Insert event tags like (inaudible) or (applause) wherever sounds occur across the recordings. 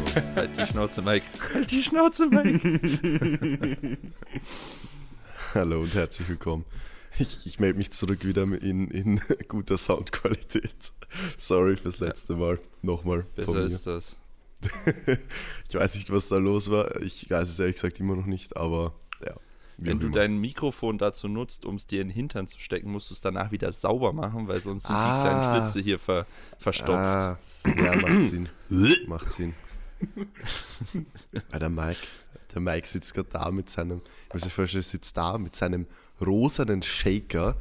Mike. (laughs) Halt die Schnauze, Mike. Halt die Schnauze, Mike. (laughs) Hallo und herzlich willkommen. Ich, ich melde mich zurück wieder in, in (laughs) guter Soundqualität. Sorry fürs letzte Mal. Nochmal. Besser ist das. ich weiß nicht, was da los war. Ich weiß es ehrlich gesagt immer noch nicht, aber ja. Wenn du dein Mikrofon dazu nutzt, um es dir in den Hintern zu stecken, musst du es danach wieder sauber machen, weil sonst sind Ah. die kleinen Schlitze hier ver, verstopft. Ah, ja, macht Sinn. (clears throat) macht Sinn. Weil der Mike, der Mike sitzt gerade da mit seinem, ich muss mir vorstellen, er sitzt da mit seinem rosanen Shaker.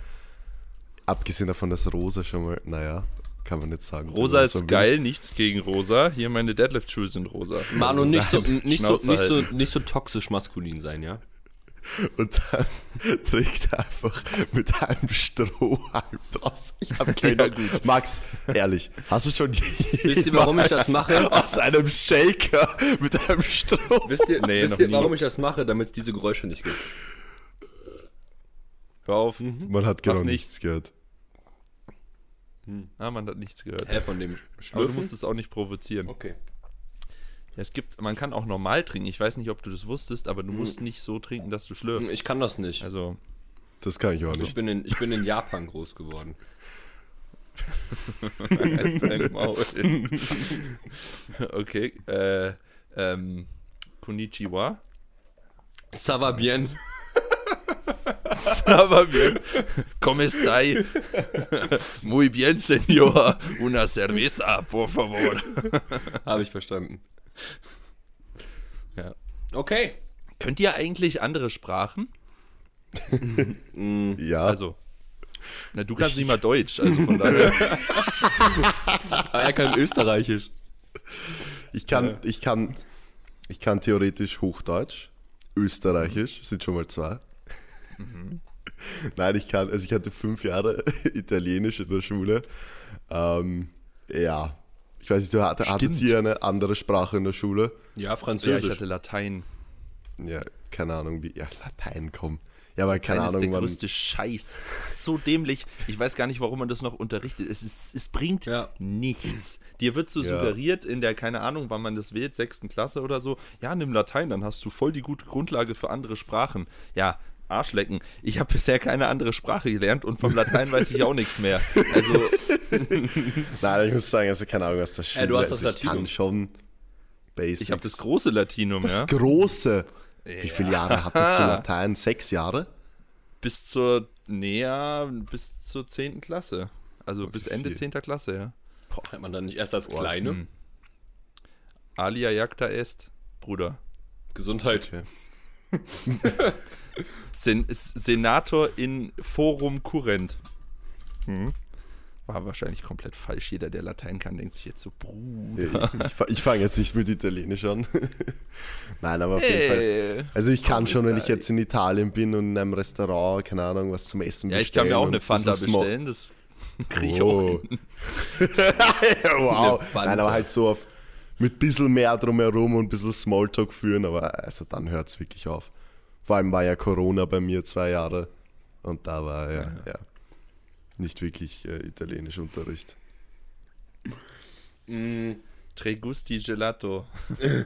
Abgesehen davon, dass Rosa schon mal, naja, kann man nicht sagen. Rosa ist geil, nichts gegen Rosa. Hier meine Deadlift-Schuhe sind rosa. Manu, nicht so, nicht, so, nicht, so, halten. nicht so toxisch maskulin sein, ja? Und dann (laughs) trägt er einfach mit einem Strohhalm draus. Ich habe keine Ja, gut. Max, ehrlich, hast du schon Wisst ihr, warum ich das (laughs) mache? Aus einem Shaker mit einem Strohhalm. Wisst ihr, Nee, noch wisst ihr nie. warum ich das mache? Damit es diese Geräusche nicht gibt. Hör auf. Man hat genau nichts gehört. Ah, man hat nichts gehört. Hä, von dem Aber du Schlürfen? musst es auch nicht provozieren. Okay. Ja, es gibt, man kann auch normal trinken. Ich weiß nicht, ob du das wusstest, aber du musst nicht so trinken, dass du schlürfst. Ich kann das nicht. Also, Das kann ich auch Ich nicht. bin in, ich bin in Japan groß geworden. (laughs) (laughs) okay, äh, ähm, Konnichiwa. Ça va bien. Aber bien. ¿Cómo estáis? Muy bien, señor. Una cerveza, por favor. Habe ich verstanden. (laughs) Ja. Okay. Könnt ihr eigentlich andere Sprachen? (laughs) Ja, Also, na, du kannst nicht mal Deutsch, also von daher. (laughs) Ah, er kann Österreichisch. ich kann, ich kann, ich kann theoretisch Hochdeutsch, Österreichisch, sind schon mal zwei. Nein, ich kann, also ich hatte fünf Jahre Italienisch in der Schule. Ähm, ja, ich weiß nicht, du hatte, hattet Stimmt. ihr eine andere Sprache in der Schule? Ja, Ja, Französisch. ich hatte Latein. Ja, keine Ahnung, wie, ja, Latein kommen. Ja, aber keine Latein ist Ahnung, der wann, größte Scheiß. So dämlich. Ich weiß gar nicht, warum man das noch unterrichtet. Es, ist, es bringt Ja. nichts. Dir wird so Ja. suggeriert in der, keine Ahnung, wann man das wählt, sechsten Klasse oder so, ja, nimm Latein, dann hast du voll die gute Grundlage für andere Sprachen. Ja, Arschlecken. Ich habe bisher keine andere Sprache gelernt und vom Latein weiß ich auch nichts mehr. Also, (laughs) Nein, ich muss sagen, also keine Ahnung, was das Schule Äh, du hast das Latinum. schon Basics. ich habe das große Latinum, Das ja. große. Wie viele Jahre hattest du Latein? Sechs Jahre? Bis zur, näher, bis zur 10. Klasse. Also bis Ende viel. 10. Klasse, ja. Hat man dann nicht erst als Kleine? hm. Alia jacta est, Bruder. Gesundheit. Okay. (laughs) Sen Senator in Forum Current. Hm. War wahrscheinlich komplett falsch. Jeder, der Latein kann, denkt sich jetzt so, Bruder. Ich, ich, ich fange jetzt nicht mit Italienisch an. (laughs) Nein, aber auf jeden Fall. Hey. Also ich kann schon, wenn ich jetzt in Italien bin und in einem Restaurant, keine Ahnung, was zum Essen Ja, ich kann mir auch eine Fanta bestellen. Das (laughs) kriege ich auch Oh. hin. (laughs) wow. Nein, aber halt so auf, mit ein bisschen mehr drumherum und ein bisschen Smalltalk führen, aber also dann hört es wirklich auf. Vor allem war ja Corona bei mir zwei Jahre und da war ja, ja. nicht wirklich äh, italienisch Unterricht. Mm, Tre gusti gelato. (laughs)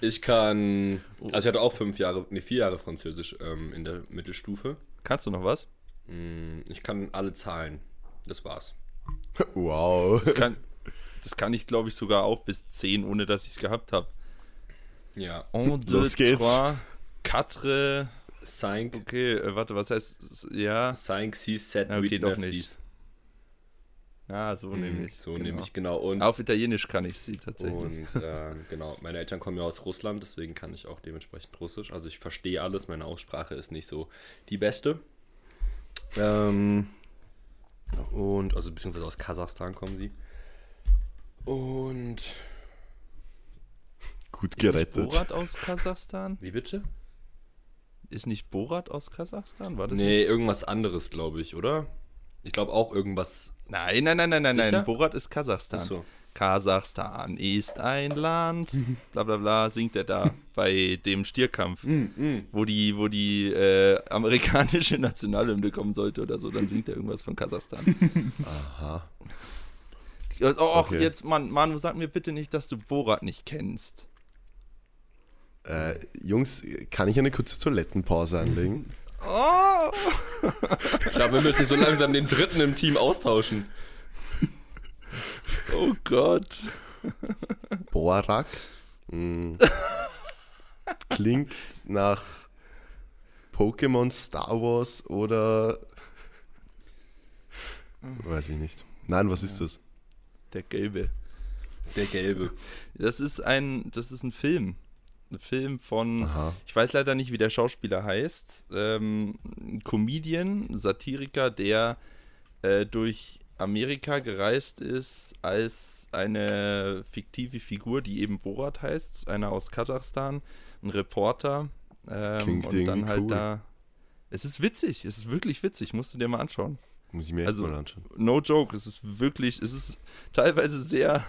Ich kann. Also ich hatte auch fünf Jahre, nee, vier Jahre Französisch ähm, in der Mittelstufe. Kannst du noch was? Mm, Ich kann alle Zahlen. Das war's. (laughs) Wow. Kann, das kann ich, glaube ich, sogar auch bis 10, ohne dass ich es gehabt habe. Ja. Un, Los geht's. Quatre. Cinq, Okay, äh, warte, was heißt. Ja, cinq, six, sept, Ja, okay, doch nicht. ja so nehme ich. So genau. nehme ich, genau. Und, Auf Italienisch kann ich sie tatsächlich. und (laughs) äh, genau, meine Eltern kommen ja aus Russland, deswegen kann ich auch dementsprechend Russisch. Also ich verstehe alles, meine Aussprache ist nicht so die beste. Ähm, und, also beziehungsweise aus Kasachstan kommen sie. Und, Gut gerettet. Borat aus (laughs) Kasachstan? wie bitte? Ist nicht Borat aus Kasachstan? War das Nee, irgendwas anderes, glaube ich, oder? Ich glaube auch irgendwas. Nein, nein, nein, nein, nein, nein. Borat ist Kasachstan. Ach so. Kasachstan ist ein Land, bla bla bla, singt er da (laughs) bei dem Stierkampf, wo die, wo die äh, amerikanische (laughs) Nationalhymne kommen sollte oder so, dann singt er irgendwas von Kasachstan. (laughs) Aha. Oh, ach, Okay. jetzt, Mann, Manu, sag mir bitte nicht, dass du Borat nicht kennst. Äh, Jungs, kann ich eine kurze Toilettenpause einlegen? Oh! Ich glaube, wir müssen so langsam den dritten im Team austauschen. Oh Gott. Borak? Mm. Klingt nach Pokémon, Star Wars oder. Weiß ich nicht. Nein, was ist das? Der Gelbe. Der Gelbe. Das ist ein, das ist ein Film. Ein Film von, Aha. ich weiß leider nicht, wie der Schauspieler heißt. Ähm, ein Comedian, ein Satiriker, der äh, durch Amerika gereist ist als eine fiktive Figur, die eben Borat heißt, einer aus Kasachstan, ein Reporter. Ähm, Klingt und dann halt cool. da. Es ist witzig, es ist wirklich witzig, musst du dir mal anschauen. Muss ich mir echt Also- mal anschauen. No joke, es ist wirklich, es ist teilweise sehr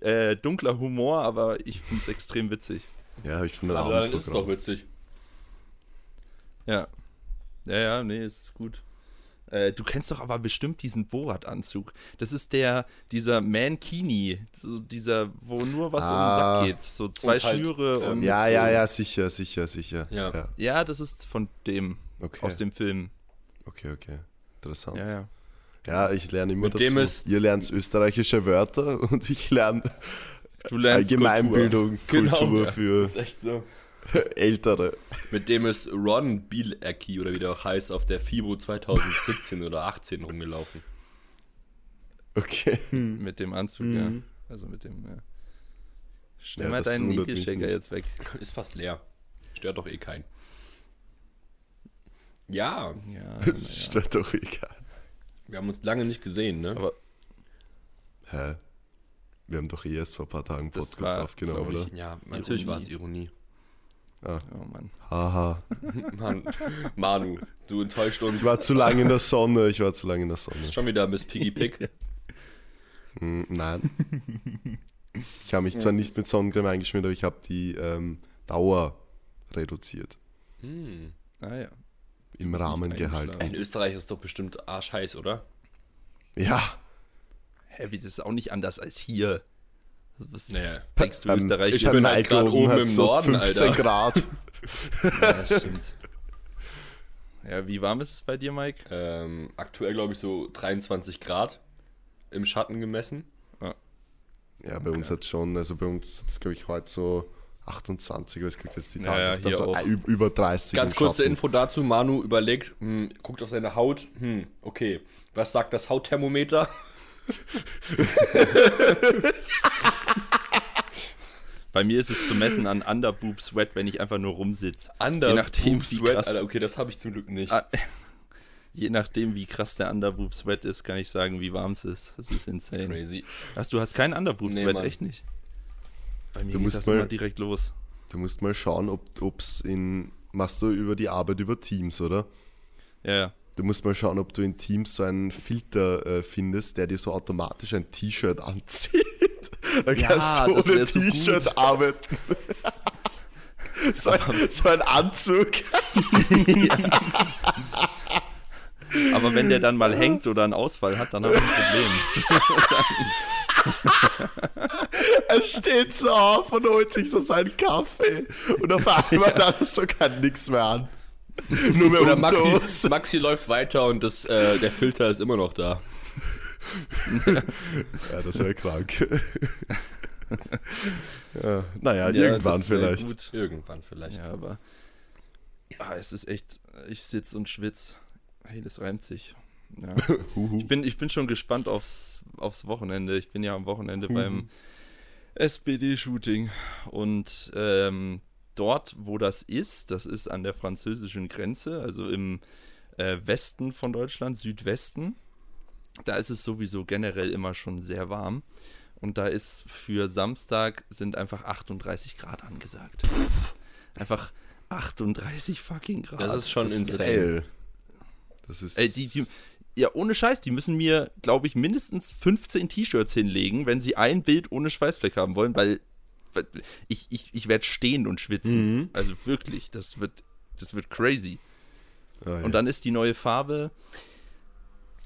äh, dunkler Humor, aber ich finde es extrem witzig. Ja, habe ich von der Aber dann ist es doch witzig. Ja. Ja, ja, nee, ist gut. Äh, du kennst doch aber bestimmt diesen Borat-Anzug. Das ist der, dieser Mankini, so dieser, wo nur was um den Ah. Sack geht. So zwei Und halt, Schnüre ähm, und. Ja, ja, ja, sicher, sicher, sicher. Ja. ja. Ja, das ist von dem, Okay. aus dem Film. okay, okay. Interessant. Ja, ja. Ja, ich lerne immer Mit dazu. dem ist- Ihr lernt österreichische Wörter (laughs) und ich lerne Du lernst Allgemeinbildung, (laughs) Genau, Kultur ja. für Das ist echt so. (laughs) Ältere. Mit dem ist Ron Bielecki oder wie der auch heißt, auf der FIBO 2017 oder 18 rumgelaufen. Okay. Kultur mit dem Anzug, ja. Mhm. Also mit dem, ja. Schnell Ja, mal deinen nicht. jetzt weg. (laughs) Ist fast leer. Stört doch eh keinen. Ja, Ja, ja. Stört doch egal. wir haben uns lange nicht gesehen, ne? Aber Hä? Wir haben doch eh erst vor ein paar Tagen Das Podcast war, aufgenommen, glaub oder? ich, ja, natürlich war es Ironie. oh Mann. Haha. (laughs) Mann, Manu, du enttäuscht uns. Ich war zu lange in der Sonne, ich war zu lange in der Sonne. Schon wieder Miss Piggy Pig. (laughs) Hm, nein. Ich habe mich zwar nicht mit Sonnencreme eingeschmiert, aber ich habe die ähm, Dauer reduziert. Hm. Ah ja. Im Rahmengehalt. In Österreich ist doch bestimmt arschheiß, oder? Ja, Hä, wie das ist auch nicht anders als hier. Also was Naja. denkst du, Österreich ich ist bin halt grad oben im Norden, 15 Alter. Grad. (laughs) Ja, stimmt. Ja, wie warm ist es bei dir, Mike? Ähm, aktuell glaube ich so 23 Grad im Schatten gemessen. Ja, bei uns hat schon, also bei uns es, glaube ich, heute so 28, aber es kriegt jetzt die Ja, Tage ja, oft dann hier so auch. ü- über 30. Ganz im kurze Schatten. Info dazu: Manu überlegt, hm, guckt auf seine Haut. Hm, okay. Was sagt das Hautthermometer? (laughs) Bei mir ist es zu messen an Underboob Sweat, wenn ich einfach nur rumsitze. Under Je nachdem, wie Sweat. krass- Alter, okay, das habe ich zum Glück nicht. Ah, (laughs) Je nachdem, wie krass der Underboob Sweat ist, kann ich sagen, wie warm es ist. Das ist insane. Crazy. Was, du hast keinen Underboob Nee, Sweat, Mann. echt nicht? Bei mir Du geht musst das mal- immer direkt los. Du musst mal schauen, ob es in. Machst du über die Arbeit über Teams, oder? Ja, ja. Du musst mal schauen, ob du in Teams so einen Filter äh, findest, der dir so automatisch ein T-Shirt anzieht. (laughs) Dann Ja, kannst du ohne so T-Shirt gut. arbeiten. (laughs) so, ein, so ein Anzug. (laughs) Aber wenn der dann mal hängt oder einen Ausfall hat, dann habe ich ein Problem. Er steht so auf und holt sich so seinen Kaffee. Und auf einmal hat er so kann nichts mehr an. Nur mehr Oder. Maxi, Maxi läuft weiter und das, äh, der Filter ist immer noch da. (laughs) Ja, das wäre krank. (laughs) ja, naja, Ja, irgendwann vielleicht. gut. Irgendwann vielleicht. Ja, aber ah, es ist echt, ich sitze und schwitze. Hey, das reimt sich. Ja. (laughs) Ich bin, ich bin schon gespannt aufs, aufs Wochenende. Ich bin ja am Wochenende beim SPD-Shooting. Und ähm, dort, wo das ist, das ist an der französischen Grenze, also im äh, Westen von Deutschland, Südwesten. Da ist es sowieso generell immer schon sehr warm. Und da ist für Samstag sind einfach 38 Grad angesagt. Einfach 38 fucking Grad. Das ist schon wird- insane. Das ist. Ey, die, die, ja, ohne Scheiß, die müssen mir, glaube ich, mindestens 15 T-Shirts hinlegen, wenn sie ein Bild ohne Schweißfleck haben wollen, weil ich, ich, ich werde stehen und schwitzen. Mhm. Also wirklich, das wird, das wird crazy. Ah, ja. Und dann ist die neue Farbe,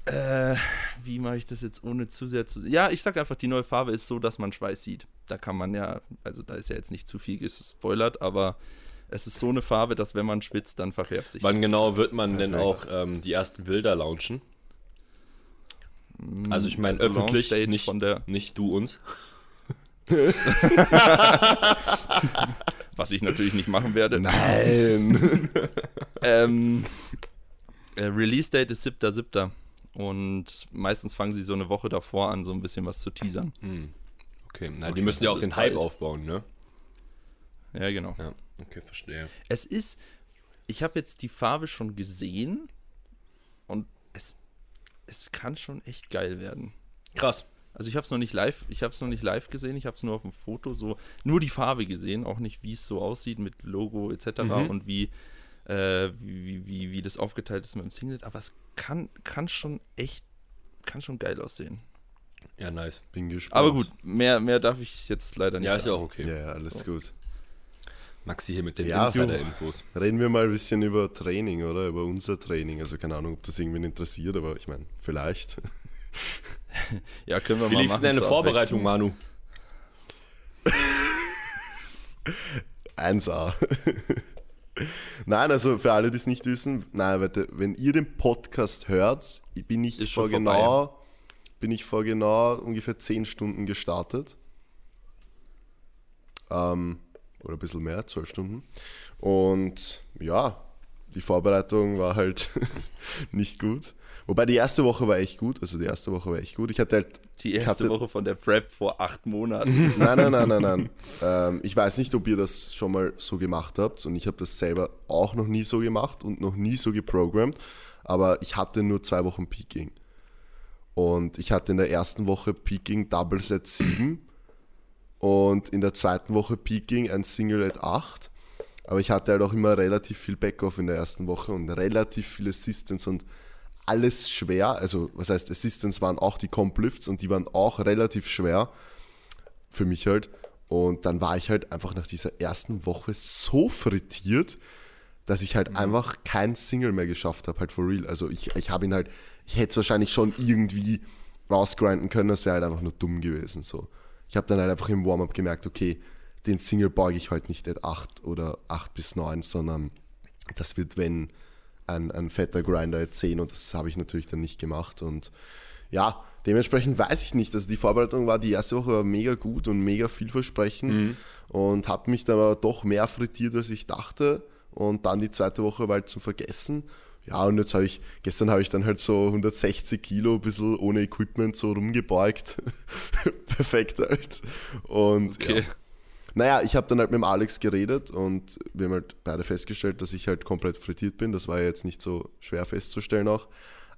äh, wie mache ich das jetzt ohne Zusätze? Ja, ich sag einfach, die neue Farbe ist so, dass man Schweiß sieht. Da kann man ja, also da ist ja jetzt nicht zu viel gespoilert, aber es ist so eine Farbe, dass wenn man schwitzt, dann verfärbt sich Wann das. genau wird man denn auch ähm, die ersten Bilder launchen? Also ich meine Also öffentlich, nicht, von der- nicht du uns. (laughs) Was ich natürlich nicht machen werde. Nein! (laughs) Ähm, äh, Release-Date ist 7.7. Und meistens fangen sie so eine Woche davor an, so ein bisschen was zu teasern. Okay, na, die Okay, müssen ja das auch den Hype bald. aufbauen, ne? Ja, genau. Ja, okay, verstehe. Es ist, ich habe jetzt die Farbe schon gesehen und es, es kann schon echt geil werden. Krass. Also ich habe es noch nicht live, ich habe es noch nicht live gesehen, ich habe es nur auf dem Foto so, nur die Farbe gesehen, auch nicht wie es so aussieht mit Logo etc. Mhm. und wie, äh, wie, wie, wie das aufgeteilt ist mit dem Singlet, aber es kann, kann schon echt, kann schon geil aussehen. Ja, nice. Bin gespannt. Aber gut, mehr, mehr darf ich jetzt leider nicht Ja, ist ja auch okay. Ja, ja, alles gut. Maxi hier mit den Ja, Insider-Infos. Reden wir mal ein bisschen über Training, oder? Über unser Training. Also keine Ahnung, ob das irgendwen interessiert, aber ich meine, vielleicht. (laughs) (laughs) Ja, können wir Wie mal lief machen. denn deine Vorbereitung. Manu? (laughs) 1A. (laughs) nein, also für alle, die es nicht wissen, nein, warte, wenn ihr den Podcast hört, bin ich vor vorbei. genau, bin ich vor genau ungefähr 10 Stunden gestartet. Ähm, oder ein bisschen mehr, 12 Stunden. Und ja, die Vorbereitung war halt nicht gut. Wobei die erste Woche war echt gut, also die erste Woche war echt gut. Ich hatte halt Die erste hatte, Woche von der Prep vor acht Monaten. (laughs) Nein, nein, nein, nein, nein. (laughs) ähm, ich weiß nicht, ob ihr das schon mal so gemacht habt und ich habe das selber auch noch nie so gemacht und noch nie so geprogrammt, aber ich hatte nur zwei Wochen Peaking. Und ich hatte in der ersten Woche Peaking Double Set 7 und in der zweiten Woche Peaking ein Single at 8. Aber ich hatte halt auch immer relativ viel Backoff in der ersten Woche und relativ viel Assistance und alles schwer. Also, was heißt Assistance waren auch die Comp Lifts und die waren auch relativ schwer für mich halt. Und dann war ich halt einfach nach dieser ersten Woche so frittiert, dass ich halt einfach kein Single mehr geschafft habe, halt for real. Also ich, ich habe ihn halt, ich hätte es wahrscheinlich schon irgendwie rausgrinden können, das wäre halt einfach nur dumm gewesen. So. Ich habe dann halt einfach im Warm-up gemerkt, okay, den Single beuge ich heute nicht at 8 oder 8 bis 9, sondern das wird, wenn ein, ein fetter Grinder at 10 und das habe ich natürlich dann nicht gemacht. Und ja, dementsprechend weiß ich nicht. Also die Vorbereitung war, die erste Woche war mega gut und mega vielversprechend und habe mich dann aber doch mehr frittiert, als ich dachte. Und dann die zweite Woche war halt zum Vergessen. Ja, und jetzt habe ich, gestern habe ich dann halt so 160 Kilo, ein bisschen ohne Equipment so rumgebeugt. (laughs) Perfekt halt. Und Okay. ja. Naja, ich habe dann halt mit dem Alex geredet und wir haben halt beide festgestellt, dass ich halt komplett frittiert bin. Das war ja jetzt nicht so schwer festzustellen auch.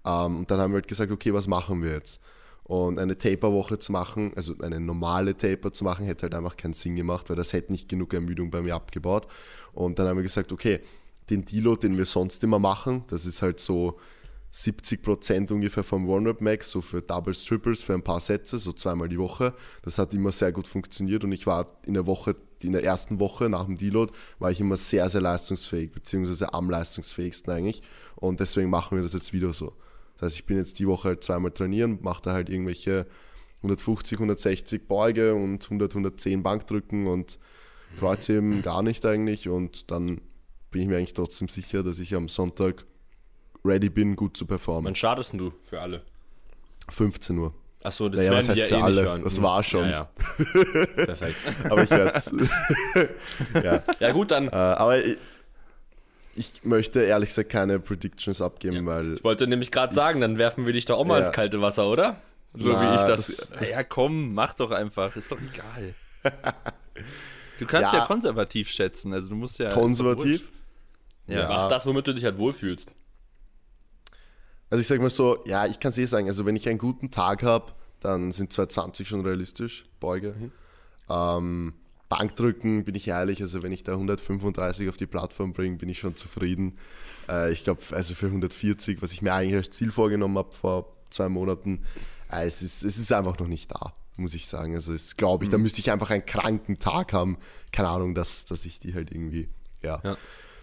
Ähm, und dann haben wir halt gesagt, okay, was machen wir jetzt? Und eine Taper-Woche zu machen, also eine normale Taper zu machen, hätte halt einfach keinen Sinn gemacht, weil das hätte nicht genug Ermüdung bei mir abgebaut. Und dann haben wir gesagt, okay, den Deload, den wir sonst immer machen, das ist halt so 70% ungefähr vom One-Rep Max, so für Doubles, Triples, für ein paar Sätze, so zweimal die Woche. Das hat immer sehr gut funktioniert und ich war in der Woche, in der ersten Woche nach dem Deload, war ich immer sehr, sehr leistungsfähig, beziehungsweise am leistungsfähigsten eigentlich. Und deswegen machen wir das jetzt wieder so. Das heißt, ich bin jetzt die Woche halt zweimal trainieren, mache da halt irgendwelche 150, 160 Beuge und 100, 110 Bankdrücken und Kreuzheben gar nicht eigentlich. Und dann bin ich mir eigentlich trotzdem sicher, dass ich am Sonntag ready bin, gut zu performen. Wann startest du für alle? 15 Uhr. Achso, das Naja, werden was heißt ja für eh alle? nicht hören. Das Hm. war schon. Ja, ja. (laughs) Perfekt. Aber ich werde es. (laughs) ja. Ja gut, dann. Äh, aber ich, ich möchte ehrlich gesagt keine Predictions abgeben, weil Ich wollte nämlich gerade sagen, dann werfen wir dich doch auch mal Ja. ins kalte Wasser, oder? So Na, wie ich das. das- ja, komm, mach doch einfach, ist doch egal. (laughs) Du kannst ja, Ja. konservativ schätzen, also du musst ja. konservativ. Ja. Ja. Mach das, womit du dich halt wohlfühlst. Also ich sag mal so, ja, ich kann es eh sagen, also wenn ich einen guten Tag habe, dann sind 220 schon realistisch, Beuge. Ähm, Bankdrücken, bin ich ehrlich, also wenn ich da 135 auf die Plattform bringe, bin ich schon zufrieden. Äh, ich glaube, also für 140, was ich mir eigentlich als Ziel vorgenommen habe vor zwei Monaten, äh, es, ist, es ist einfach noch nicht da, muss ich sagen. Also es glaube ich, da müsste ich einfach einen kranken Tag haben. Keine Ahnung, dass, dass ich die halt irgendwie, ja. Ja.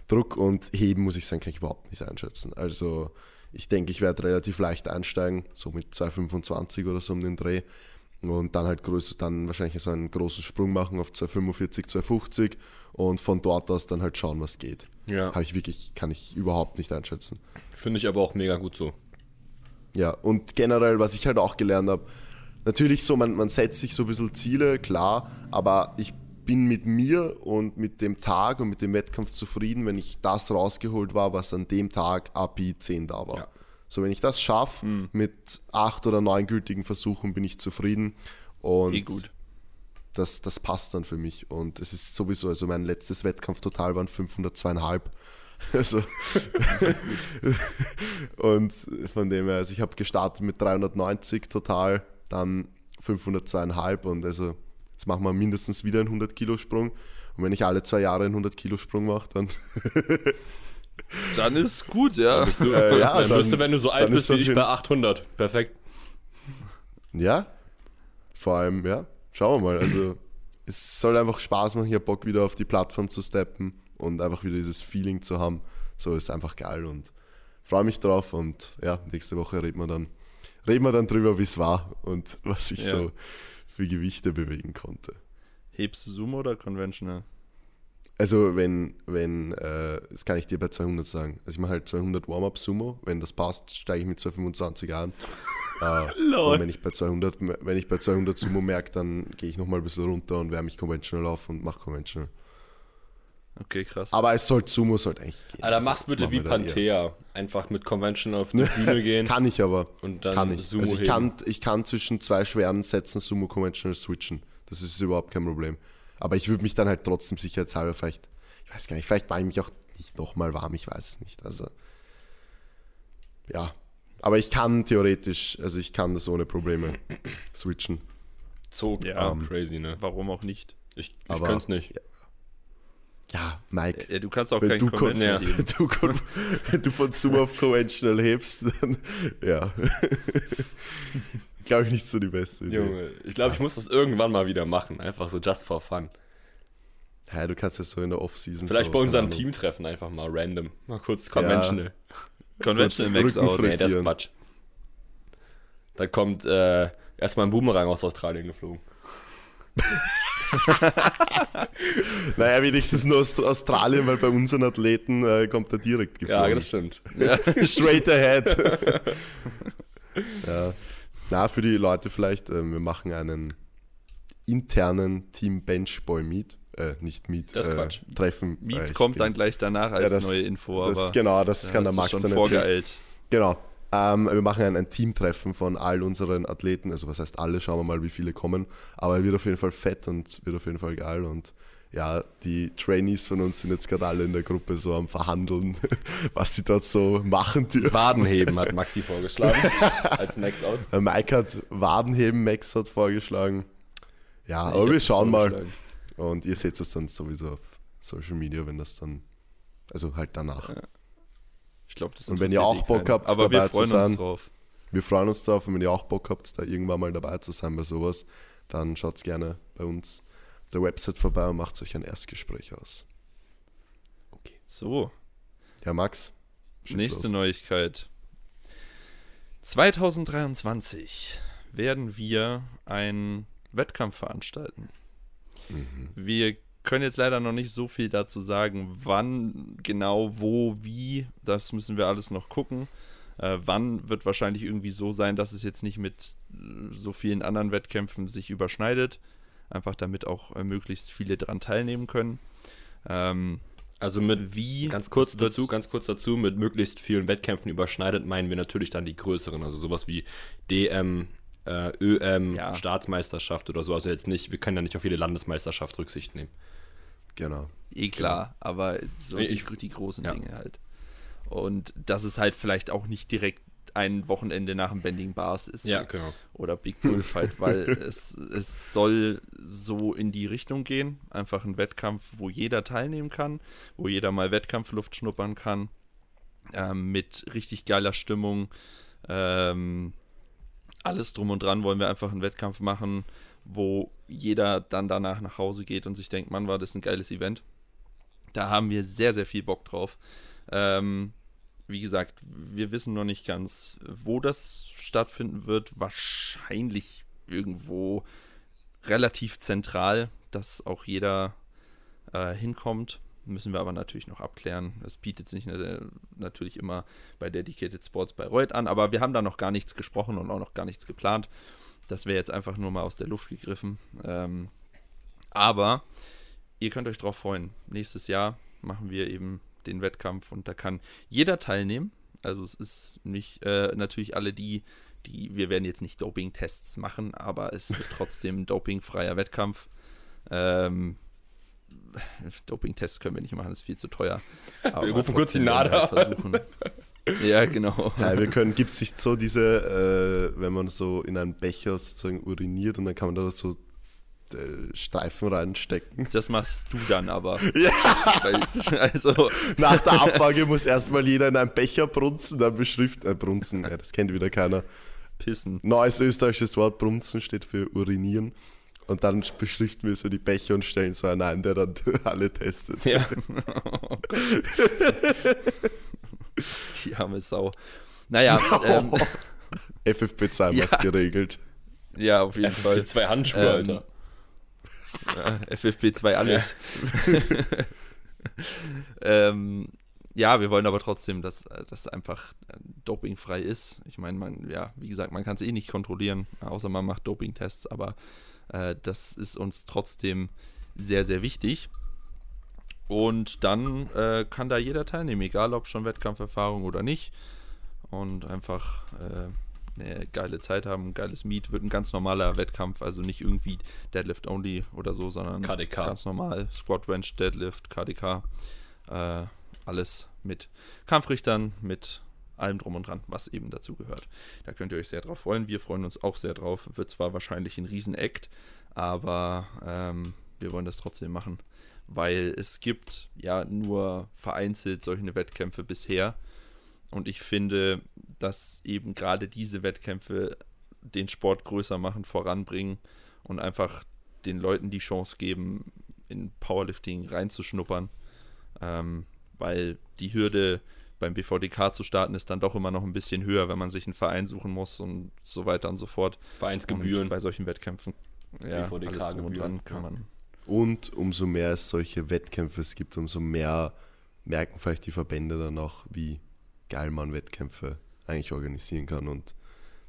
Druck und Heben, muss ich sagen, kann ich überhaupt nicht einschätzen. Also ich denke, ich werde relativ leicht einsteigen, so mit 2,25 oder so um den Dreh. Und dann halt größer, dann wahrscheinlich so einen großen Sprung machen auf 2,45, 2,50 und von dort aus dann halt schauen, was geht. Ja. Habe ich wirklich, kann ich überhaupt nicht einschätzen. Finde ich aber auch mega gut so. Ja, und generell, was ich halt auch gelernt habe, natürlich so, man, man setzt sich so ein bisschen Ziele, klar, aber ich bin mit mir und mit dem Tag und mit dem Wettkampf zufrieden, wenn ich das rausgeholt war, was an dem Tag API 10 da war. Ja. So, wenn ich das schaffe, mit acht oder neun gültigen Versuchen bin ich zufrieden. Und Eh gut. Das, das passt dann für mich. Und es ist sowieso, also mein letztes Wettkampf total waren 502,5. (laughs) Also, (laughs) und von dem her, also ich habe gestartet mit 390 total, dann 502,5 und also jetzt machen wir mindestens wieder einen 100 Kilo Sprung. Und wenn ich alle zwei Jahre einen 100 Kilo Sprung mache, dann (laughs) Dann ist gut, ja. Bist du, Äh, ja, dann, dann- bist du, (laughs) wenn du so alt dann bist ist wie ich, bei 800. Perfekt. Ja, vor allem, ja, schauen wir mal. Also, es soll einfach Spaß machen, hier Bock wieder auf die Plattform zu steppen und einfach wieder dieses Feeling zu haben. So ist einfach geil und freue mich drauf. Und ja, nächste Woche reden wir dann, reden wir dann drüber, wie es war und was ich Ja. so für Gewichte bewegen konnte. Hebst du Sumo oder Conventional? Also, wenn, wenn, äh, das kann ich dir bei 200 sagen. Also, ich mache halt 200 Warm-Up Sumo. Wenn das passt, steige ich mit 225 an. Äh, (laughs) und wenn ich bei 200, wenn ich bei 200 Sumo merke, dann gehe ich nochmal ein bisschen runter und wärme mich conventional auf und mache conventional. Okay, krass. Aber es sollte, Sumo sollte eigentlich gehen. Alter, Also, mach's bitte wie. Panthea. Einfach mit Convention auf die Bühne (laughs) gehen. Kann ich aber. Und dann kann ich. Sumo also ich heben. kann, ich kann zwischen zwei schweren Sätzen Sumo Conventional switchen. Das ist überhaupt kein Problem. Aber ich würde mich dann halt trotzdem sicherheitshalber vielleicht, ich weiß gar nicht, vielleicht war ich mich auch nicht nochmal warm, ich weiß es nicht. Also, ja. Aber ich kann theoretisch, also ich kann das ohne Probleme (clears throat) switchen. So Ja. crazy, ne? Warum auch nicht? Ich, ich könnte es nicht. Ja, Mike. Ja, du kannst auch Wenn kein du, kon- Conventional ja. heben. wenn, (laughs) du kon- wenn du von Sumo auf Conventional hebst, dann ja. (laughs) Glaube ich nicht so die beste Idee. Junge, ich glaube, ich muss das irgendwann mal wieder machen. Einfach so just for fun. Ja, du kannst ja so in der Off-Season. Vielleicht so, bei unserem keine Ahnung. Teamtreffen einfach mal random. Mal kurz conventional. Conventional Kurz Max Out. Nee, das ist. Quatsch. Da kommt äh, erstmal ein Boomerang aus Australien geflogen. (laughs) (laughs) Naja, wenigstens nur aus Australien, weil bei unseren Athleten äh, kommt er direkt geflogen. Ja, das stimmt. Ja. (laughs) Straight ahead. (laughs) ja. Na, für die Leute vielleicht, ähm, wir machen einen internen Team Benchboy Meet. Äh, nicht Meet, Das ist äh, Quatsch. Treffen. Meet äh, kommt bin- dann gleich danach als Ja, das- neue Info, das, aber Genau, das da kann der Max dann vorgeeilt. Genau. Ähm, wir machen ein, ein Teamtreffen von all unseren Athleten. Also was heißt alle, schauen wir mal, wie viele kommen. Aber er wird auf jeden Fall fett und wird auf jeden Fall geil. Und ja, die Trainees von uns sind jetzt gerade alle in der Gruppe so am Verhandeln, (laughs) was sie dort so machen dürfen. Wadenheben hat (laughs) Maxi vorgeschlagen. als Max-Out. (laughs) Mike hat Wadenheben, Max hat vorgeschlagen. Ja, Ich aber wir schauen mal. Und ihr seht es dann sowieso auf Social Media, wenn das dann, also halt danach. Ich glaube, das Und wenn ihr auch Bock habt, aber wir dabei zu freuen uns sein, drauf. Wir freuen uns drauf und wenn ihr auch Bock habt, da irgendwann mal dabei zu sein bei sowas, dann schaut gerne bei uns auf der Website vorbei und macht euch ein Erstgespräch aus. So, Ja, Max. nächste los. Neuigkeit. 2023 werden wir einen Wettkampf veranstalten. Mhm. Wir können jetzt leider noch nicht so viel dazu sagen, wann genau, wo, wie. Das müssen wir alles noch gucken. Äh, wann wird wahrscheinlich irgendwie so sein, dass es jetzt nicht mit äh, so vielen anderen Wettkämpfen sich überschneidet. Einfach damit auch äh, möglichst viele daran teilnehmen können. Ähm, Also mit wie Ganz kurz dazu, ganz kurz dazu, mit möglichst vielen Wettkämpfen überschneidet, meinen wir natürlich dann die größeren, also sowas wie DM, äh, ÖM, Ja. Staatsmeisterschaft oder so. Also jetzt nicht, wir können ja nicht auf jede Landesmeisterschaft Rücksicht nehmen. Genau. Eh klar, aber so Nee, die, ich- die großen ja. Dinge halt. Und dass es halt vielleicht auch nicht direkt ein Wochenende nach dem Bending Bars ist. genau. Oder Big Bull Fight, weil (laughs) es, es soll so in die Richtung gehen. Einfach ein Wettkampf, wo jeder teilnehmen kann, wo jeder mal Wettkampfluft schnuppern kann. Ähm, mit richtig geiler Stimmung. Ähm, alles drum und dran wollen wir einfach einen Wettkampf machen, wo jeder dann danach nach Hause geht und sich denkt, Mann, war das ein geiles Event. Da haben wir sehr, sehr viel Bock drauf. Ähm, wie gesagt, wir wissen noch nicht ganz, wo das stattfinden wird. Wahrscheinlich irgendwo relativ zentral, dass auch jeder äh, hinkommt. Müssen wir aber natürlich noch abklären. Das bietet sich natürlich immer bei Dedicated Sports bei Reut an, aber wir haben da noch gar nichts gesprochen und auch noch gar nichts geplant. Das wäre jetzt einfach nur mal aus der Luft gegriffen. Ähm, aber ihr könnt euch darauf freuen. Nächstes Jahr machen wir eben den Wettkampf und da kann jeder teilnehmen. Also es ist nicht äh, natürlich alle die, die, wir werden jetzt nicht Doping-Tests machen, aber es wird (laughs) trotzdem ein dopingfreier Wettkampf. Ähm, Doping-Tests können wir nicht machen, das ist viel zu teuer. Aber wir rufen kurz die NADA. Halt versuchen. Ja, genau. Ja, wir können, gibt es nicht so diese, äh, wenn man so in einen Becher sozusagen uriniert und dann kann man da so äh, Streifen reinstecken. Das machst du dann aber. (laughs) Ja. Weil, also. Nach der (laughs) Abfrage muss erstmal jeder in einen Becher brunzen, dann beschriften, äh, brunzen, ja, das kennt wieder keiner. Pissen. Neues österreichisches Wort brunzen steht für urinieren. Und dann beschriften wir so die Becher und stellen so einen ein, der dann (laughs) alle testet. Ja. Die arme Sau. Naja. Ähm, (laughs) FFP2 ja. was geregelt. Ja, auf jeden FFP2 Fall. FFP2 Handschuhe, ähm, Alter. Ja, FFP2 alles. (laughs) ähm, ja, wir wollen aber trotzdem, dass das einfach dopingfrei ist. Ich meine, man, ja, wie gesagt, man kann es eh nicht kontrollieren, außer man macht Dopingtests, aber äh, das ist uns trotzdem sehr, sehr wichtig. Und dann äh, kann da jeder teilnehmen, egal ob schon Wettkampferfahrung oder nicht. Und einfach äh, eine geile Zeit haben, ein geiles Meet, wird ein ganz normaler Wettkampf, also nicht irgendwie Deadlift only oder so, sondern KDK. ganz normal. Squat Bench, Deadlift, KDK, äh, alles mit Kampfrichtern, mit allem drum und dran, was eben dazu gehört. Da könnt ihr euch sehr drauf freuen. Wir freuen uns auch sehr drauf. Wird zwar wahrscheinlich ein Riesen-Act, aber ähm, wir wollen das trotzdem machen, weil es gibt ja nur vereinzelt solche Wettkämpfe bisher und ich finde, dass eben gerade diese Wettkämpfe den Sport größer machen, voranbringen und einfach den Leuten die Chance geben, in Powerlifting reinzuschnuppern. Ähm, weil die Hürde beim BVDK zu starten ist dann doch immer noch ein bisschen höher, wenn man sich einen Verein suchen muss und so weiter und so fort. Vereinsgebühren. Und bei solchen Wettkämpfen. Ja, BVDK alles und dran kann man. Und umso mehr es solche Wettkämpfe es gibt, umso mehr merken vielleicht die Verbände dann auch, wie geil man Wettkämpfe eigentlich organisieren kann und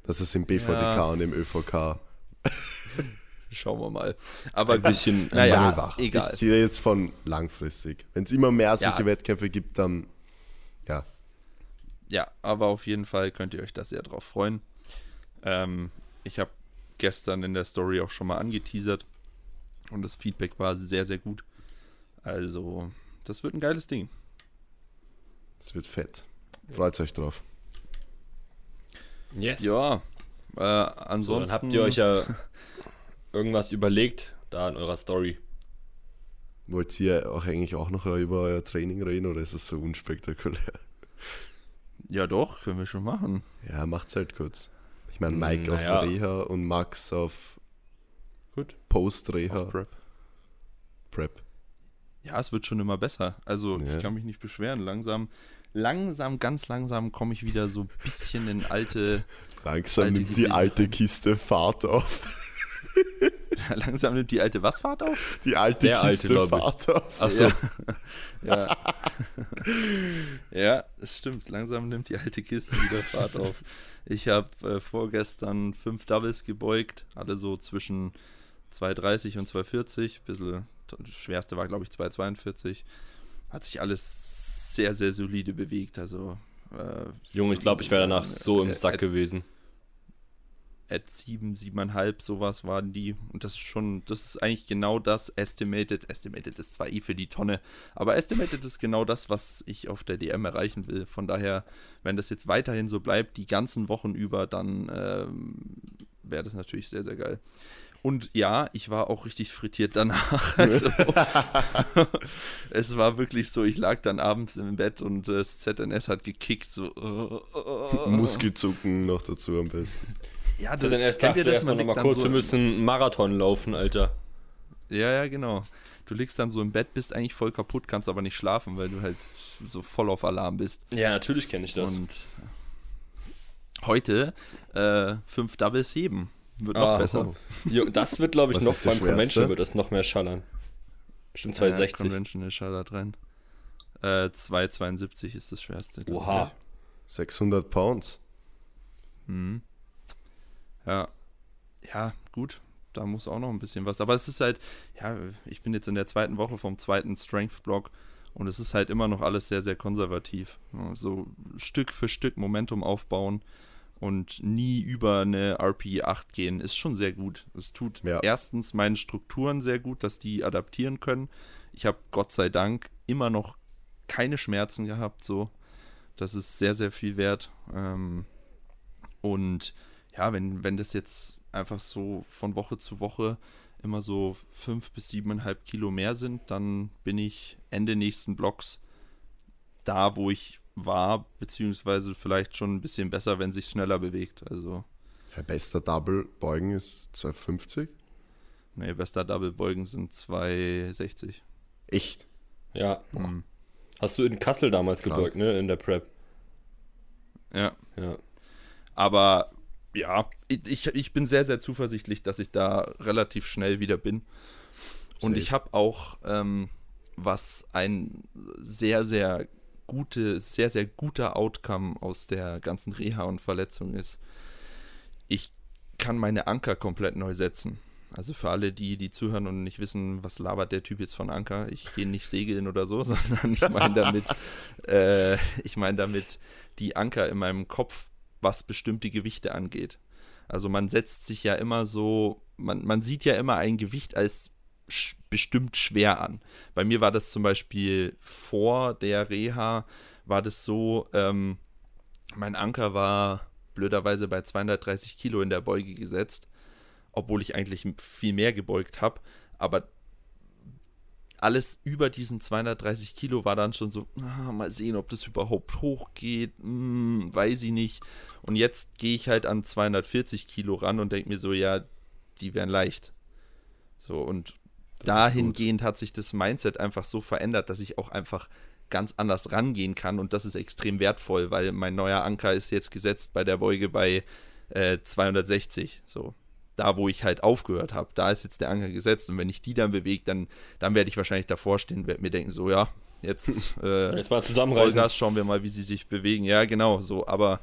dass es im BVDK ja. und im ÖVK. (laughs) Schauen wir mal. Aber ein bisschen naja, wach. egal. Ich sehe jetzt von langfristig. Wenn es immer mehr solche ja. Wettkämpfe gibt, dann ja. Ja, aber auf jeden Fall könnt ihr euch da sehr drauf freuen. Ähm, ich habe gestern in der Story auch schon mal angeteasert und das Feedback war sehr, sehr gut. Also, das wird ein geiles Ding. Es wird fett. Freut euch drauf. Yes. Ja, äh, ansonsten. So, dann habt ihr euch ja irgendwas überlegt da in eurer Story. Wollt ihr auch eigentlich auch noch über euer Training reden oder ist es so unspektakulär? Ja, doch, können wir schon machen. Ja, macht's halt kurz. Ich meine, Mike naja. auf Reha und Max auf Gut. Post-Reha. Prep. Prep. Ja, es wird schon immer besser. Also, ja. ich kann mich nicht beschweren. Langsam langsam, ganz langsam komme ich wieder so ein bisschen in alte. (laughs) Langsam alte nimmt die alte Kiste Fahrt auf. (laughs) (laughs) langsam nimmt die alte was Fahrt auf? Die alte Der Kiste alte, Fahrt auf. Achso. Ja. ja. das stimmt. Langsam nimmt die alte Kiste wieder Fahrt auf. Ich habe äh, vorgestern fünf Doubles gebeugt, alle so zwischen 2,30 und 2,40. Bisschen, das schwerste war, glaube ich, 2,42. Hat sich alles sehr, sehr solide bewegt. Also, äh, Junge, ich glaube, ich wäre danach so im Sack gewesen. At 7, 7,5, sowas waren die. Und das ist schon, das ist eigentlich genau das Estimated. Estimated ist zwar eh für die Tonne, aber Estimated ist genau das, was ich auf der DM erreichen will. Von daher, wenn das jetzt weiterhin so bleibt, die ganzen Wochen über, dann ähm, wäre das natürlich sehr, sehr geil. Und ja, ich war auch richtig frittiert danach. (laughs) Also, (laughs) es war wirklich so, ich lag dann abends im Bett und das ZNS hat gekickt. So, uh, Muskelzucken noch dazu am besten. Ja, du, ZNS kennt ihr das? Man noch mal kurz, so wir müssen Marathon laufen, Alter. Ja, ja, genau. Du liegst dann so im Bett, bist eigentlich voll kaputt, kannst aber nicht schlafen, weil du halt so voll auf Alarm bist. Ja, natürlich kenne ich das. Und heute äh, fünf Doubles heben. Wird noch Ah, besser. Jo, das wird, glaube ich, Was noch beim Convention schwerste? wird das noch mehr schallern. Bestimmt Ja, 260. Conventional schallert rein. Äh, 2,72 ist das schwerste. glaub Oha. 600 Pounds. ich. Mhm. Ja. Ja, gut. Da muss auch noch ein bisschen was. Aber es ist halt, ja, ich bin jetzt in der zweiten Woche vom zweiten Strength-Block und es ist halt immer noch alles sehr, sehr konservativ. So Stück für Stück Momentum aufbauen und nie über eine RP 8 gehen, ist schon sehr gut. Es tut Ja. erstens meinen Strukturen sehr gut, dass die adaptieren können. Ich habe Gott sei Dank immer noch keine Schmerzen gehabt, so. Das ist sehr, sehr viel wert. Ähm, und ja, wenn, wenn das jetzt einfach so von Woche zu Woche immer so fünf bis siebeneinhalb Kilo mehr sind, dann bin ich Ende nächsten Blocks da, wo ich war, beziehungsweise vielleicht schon ein bisschen besser, wenn sich schneller bewegt. Also, Herr bester Double Beugen ist 250. ne, bester Double Beugen sind 2,60. Echt? Ja. Mhm. Hast du in Kassel damals Krank. gebeugt, ne? In der Prep. Ja, Ja. aber ja, ich, ich bin sehr, sehr zuversichtlich, dass ich da relativ schnell wieder bin. Und Safe. ich habe auch, ähm, was ein sehr, sehr gute, sehr, sehr guter Outcome aus der ganzen Reha und Verletzung ist, ich kann meine Anker komplett neu setzen. Also für alle, die, die zuhören und nicht wissen, was labert der Typ jetzt von Anker, ich gehe nicht segeln oder so, (laughs) sondern ich meine damit, äh, ich meine damit die Anker in meinem Kopf, was bestimmte Gewichte angeht. Also man setzt sich ja immer so, man, man sieht ja immer ein Gewicht als sch bestimmt schwer an. Bei mir war das zum Beispiel vor der Reha, war das so, ähm, mein Anker war blöderweise bei 230 Kilo in der Beuge gesetzt, obwohl ich eigentlich viel mehr gebeugt habe, aber alles über diesen 230 Kilo war dann schon so, ah, mal sehen, ob das überhaupt hochgeht, hm, weiß ich nicht. Und jetzt gehe ich halt an 240 Kilo ran und denke mir so, ja, die wären leicht. So, und dahingehend hat sich das Mindset einfach so verändert, dass ich auch einfach ganz anders rangehen kann und das ist extrem wertvoll, weil mein neuer Anker ist jetzt gesetzt bei der Beuge bei äh, 260. So, da wo ich halt aufgehört habe, da ist jetzt der Anker gesetzt und wenn ich die dann bewege, dann, dann werde ich wahrscheinlich davor stehen, werde mir denken, so ja, jetzt (laughs) äh, Jetzt mal zusammenreißen. Vollgas, schauen wir mal, wie sie sich bewegen. Ja, genau, so, aber